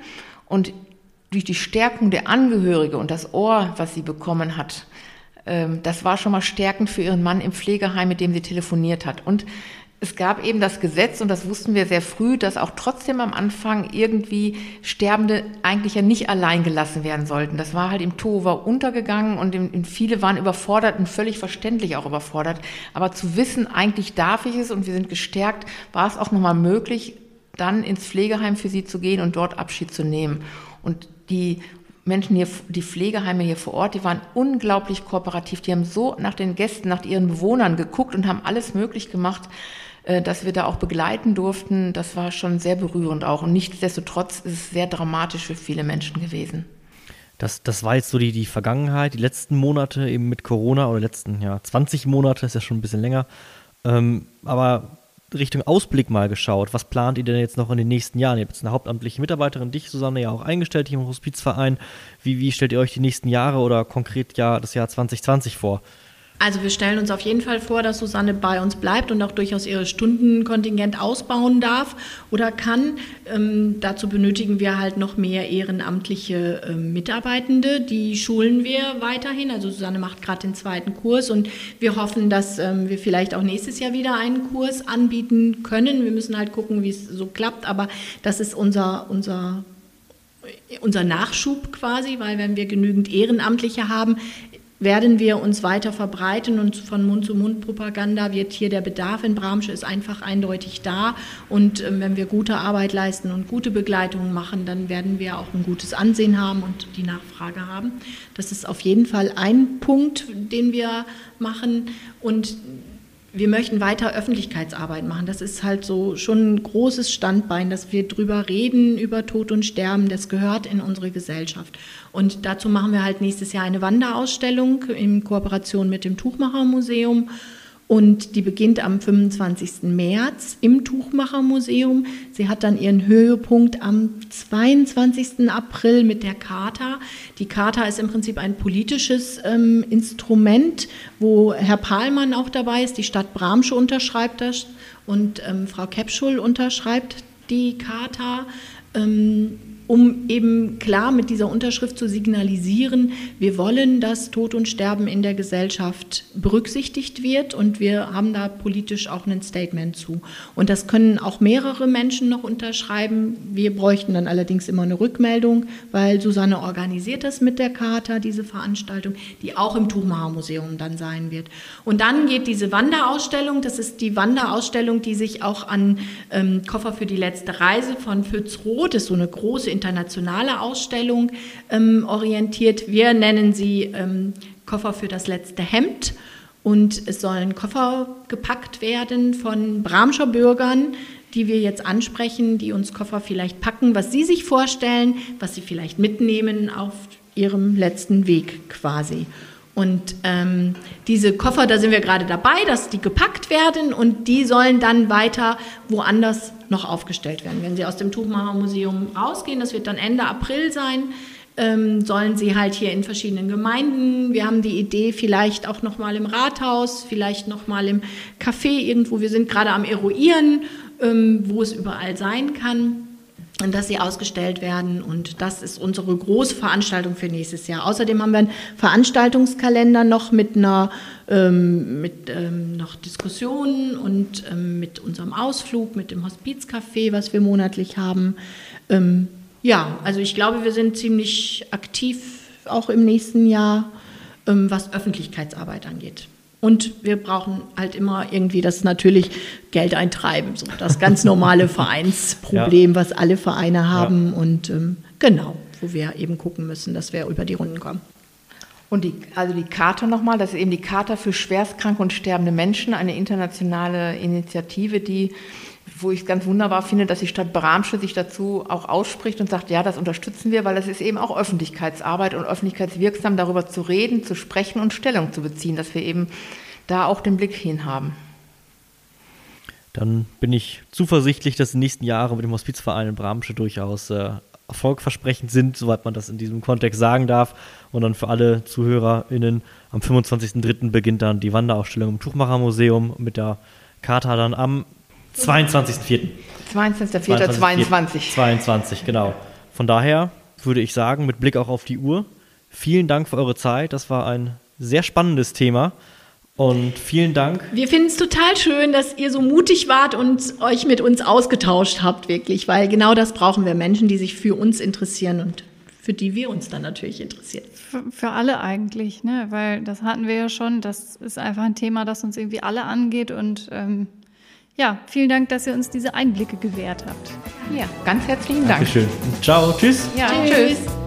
und durch die Stärkung der Angehörige und das Ohr, was sie bekommen hat, ähm, das war schon mal stärkend für ihren Mann im Pflegeheim, mit dem sie telefoniert hat. Und es gab eben das Gesetz, und das wussten wir sehr früh, dass auch trotzdem am Anfang irgendwie Sterbende eigentlich ja nicht allein gelassen werden sollten. Das war halt im Tova untergegangen und in, in viele waren überfordert und völlig verständlich auch überfordert. Aber zu wissen, eigentlich darf ich es und wir sind gestärkt, war es auch nochmal möglich, dann ins Pflegeheim für sie zu gehen und dort Abschied zu nehmen. Und die Menschen hier, die Pflegeheime hier vor Ort, die waren unglaublich kooperativ. Die haben so nach den Gästen, nach ihren Bewohnern geguckt und haben alles möglich gemacht, äh, dass wir da auch begleiten durften, das war schon sehr berührend auch. Und nichtsdestotrotz ist es sehr dramatisch für viele Menschen gewesen. Das, das war jetzt so die, die Vergangenheit, die letzten Monate eben mit Corona oder letzten ja, 20 Monate, ist ja schon ein bisschen länger. Ähm, aber Richtung Ausblick mal geschaut. Was plant ihr denn jetzt noch in den nächsten Jahren? Ihr habt jetzt eine hauptamtliche Mitarbeiterin, dich, Susanne, ja auch eingestellt hier im Hospizverein. Wie, wie stellt ihr euch die nächsten Jahre oder konkret ja das Jahr 2020 vor? Also wir stellen uns auf jeden Fall vor, dass Susanne bei uns bleibt und auch durchaus ihre Stundenkontingent ausbauen darf oder kann. Ähm, dazu benötigen wir halt noch mehr ehrenamtliche äh, Mitarbeitende. Die schulen wir weiterhin. Also Susanne macht gerade den zweiten Kurs und wir hoffen, dass ähm, wir vielleicht auch nächstes Jahr wieder einen Kurs anbieten können. Wir müssen halt gucken, wie es so klappt, aber das ist unser, unser unser Nachschub quasi, weil wenn wir genügend Ehrenamtliche haben, werden wir uns weiter verbreiten und von Mund-zu-Mund-Propaganda wird hier der Bedarf in Bramsche ist einfach eindeutig da. Und äh, wenn wir gute Arbeit leisten und gute Begleitungen machen, dann werden wir auch ein gutes Ansehen haben und die Nachfrage haben. Das ist auf jeden Fall ein Punkt, den wir machen. Und wir möchten weiter Öffentlichkeitsarbeit machen. Das ist halt so schon ein großes Standbein, dass wir drüber reden, über Tod und Sterben. Das gehört in unsere Gesellschaft. Und dazu machen wir halt nächstes Jahr eine Wanderausstellung in Kooperation mit dem Tuchmachermuseum. Und die beginnt am 25. März im Tuchmachermuseum. Sie hat dann ihren Höhepunkt am 22. April mit der Charta. Die Charta ist im Prinzip ein politisches ähm, Instrument, wo Herr Pahlmann auch dabei ist. Die Stadt Bramsche unterschreibt das und ähm, Frau Kepschul unterschreibt die Charta. Ähm, um eben klar mit dieser Unterschrift zu signalisieren, wir wollen, dass Tod und Sterben in der Gesellschaft berücksichtigt wird und wir haben da politisch auch ein Statement zu. Und das können auch mehrere Menschen noch unterschreiben. Wir bräuchten dann allerdings immer eine Rückmeldung, weil Susanne organisiert das mit der Charta, diese Veranstaltung, die auch im Tuchmacher Museum dann sein wird. Und dann geht diese Wanderausstellung, das ist die Wanderausstellung, die sich auch an ähm, Koffer für die letzte Reise von Pfützroth, das ist so eine große internationale Ausstellung ähm, orientiert. Wir nennen sie ähm, Koffer für das letzte Hemd. Und es sollen Koffer gepackt werden von Bramscher Bürgern, die wir jetzt ansprechen, die uns Koffer vielleicht packen, was sie sich vorstellen, was sie vielleicht mitnehmen auf ihrem letzten Weg quasi. Und ähm, diese Koffer, da sind wir gerade dabei, dass die gepackt werden und die sollen dann weiter woanders noch aufgestellt werden. Wenn sie aus dem Tuchmachermuseum rausgehen, das wird dann Ende April sein, ähm, sollen sie halt hier in verschiedenen Gemeinden. Wir haben die Idee, vielleicht auch noch mal im Rathaus, vielleicht noch mal im Café irgendwo. Wir sind gerade am eruieren, ähm, wo es überall sein kann dass sie ausgestellt werden. Und das ist unsere große Veranstaltung für nächstes Jahr. Außerdem haben wir einen Veranstaltungskalender noch mit einer ähm, mit ähm, noch Diskussionen und ähm, mit unserem Ausflug, mit dem Hospizcafé, was wir monatlich haben. Ähm, ja, also ich glaube, wir sind ziemlich aktiv auch im nächsten Jahr, ähm, was Öffentlichkeitsarbeit angeht. Und wir brauchen halt immer irgendwie das natürlich Geld eintreiben, so das ganz normale Vereinsproblem, ja. was alle Vereine haben. Ja. Und ähm, genau, wo wir eben gucken müssen, dass wir über die Runden kommen. Und die, also die Charta nochmal, das ist eben die Charta für schwerstkranke und sterbende Menschen, eine internationale Initiative, die wo ich es ganz wunderbar finde, dass die Stadt Bramsche sich dazu auch ausspricht und sagt, ja, das unterstützen wir, weil das ist eben auch Öffentlichkeitsarbeit und öffentlichkeitswirksam darüber zu reden, zu sprechen und Stellung zu beziehen, dass wir eben da auch den Blick hin haben. Dann bin ich zuversichtlich, dass die nächsten Jahre mit dem Hospizverein in Bramsche durchaus äh, erfolgversprechend sind, soweit man das in diesem Kontext sagen darf. Und dann für alle ZuhörerInnen, am 25.03. beginnt dann die Wanderausstellung im Tuchmachermuseum mit der Charta dann am 22.04. 22.04.22. 22, genau. Von daher würde ich sagen, mit Blick auch auf die Uhr, vielen Dank für eure Zeit. Das war ein sehr spannendes Thema. Und vielen Dank. Wir finden es total schön, dass ihr so mutig wart und euch mit uns ausgetauscht habt, wirklich, weil genau das brauchen wir Menschen, die sich für uns interessieren und für die wir uns dann natürlich interessieren. Für, für, alle eigentlich, ne? weil das hatten wir ja schon. Das ist einfach ein Thema, das uns irgendwie alle angeht und ähm, ja, vielen Dank, dass ihr uns diese Einblicke gewährt habt. Ja, ganz herzlichen Dank. Dankeschön. Ciao, tschüss. Ja, tschüss. tschüss.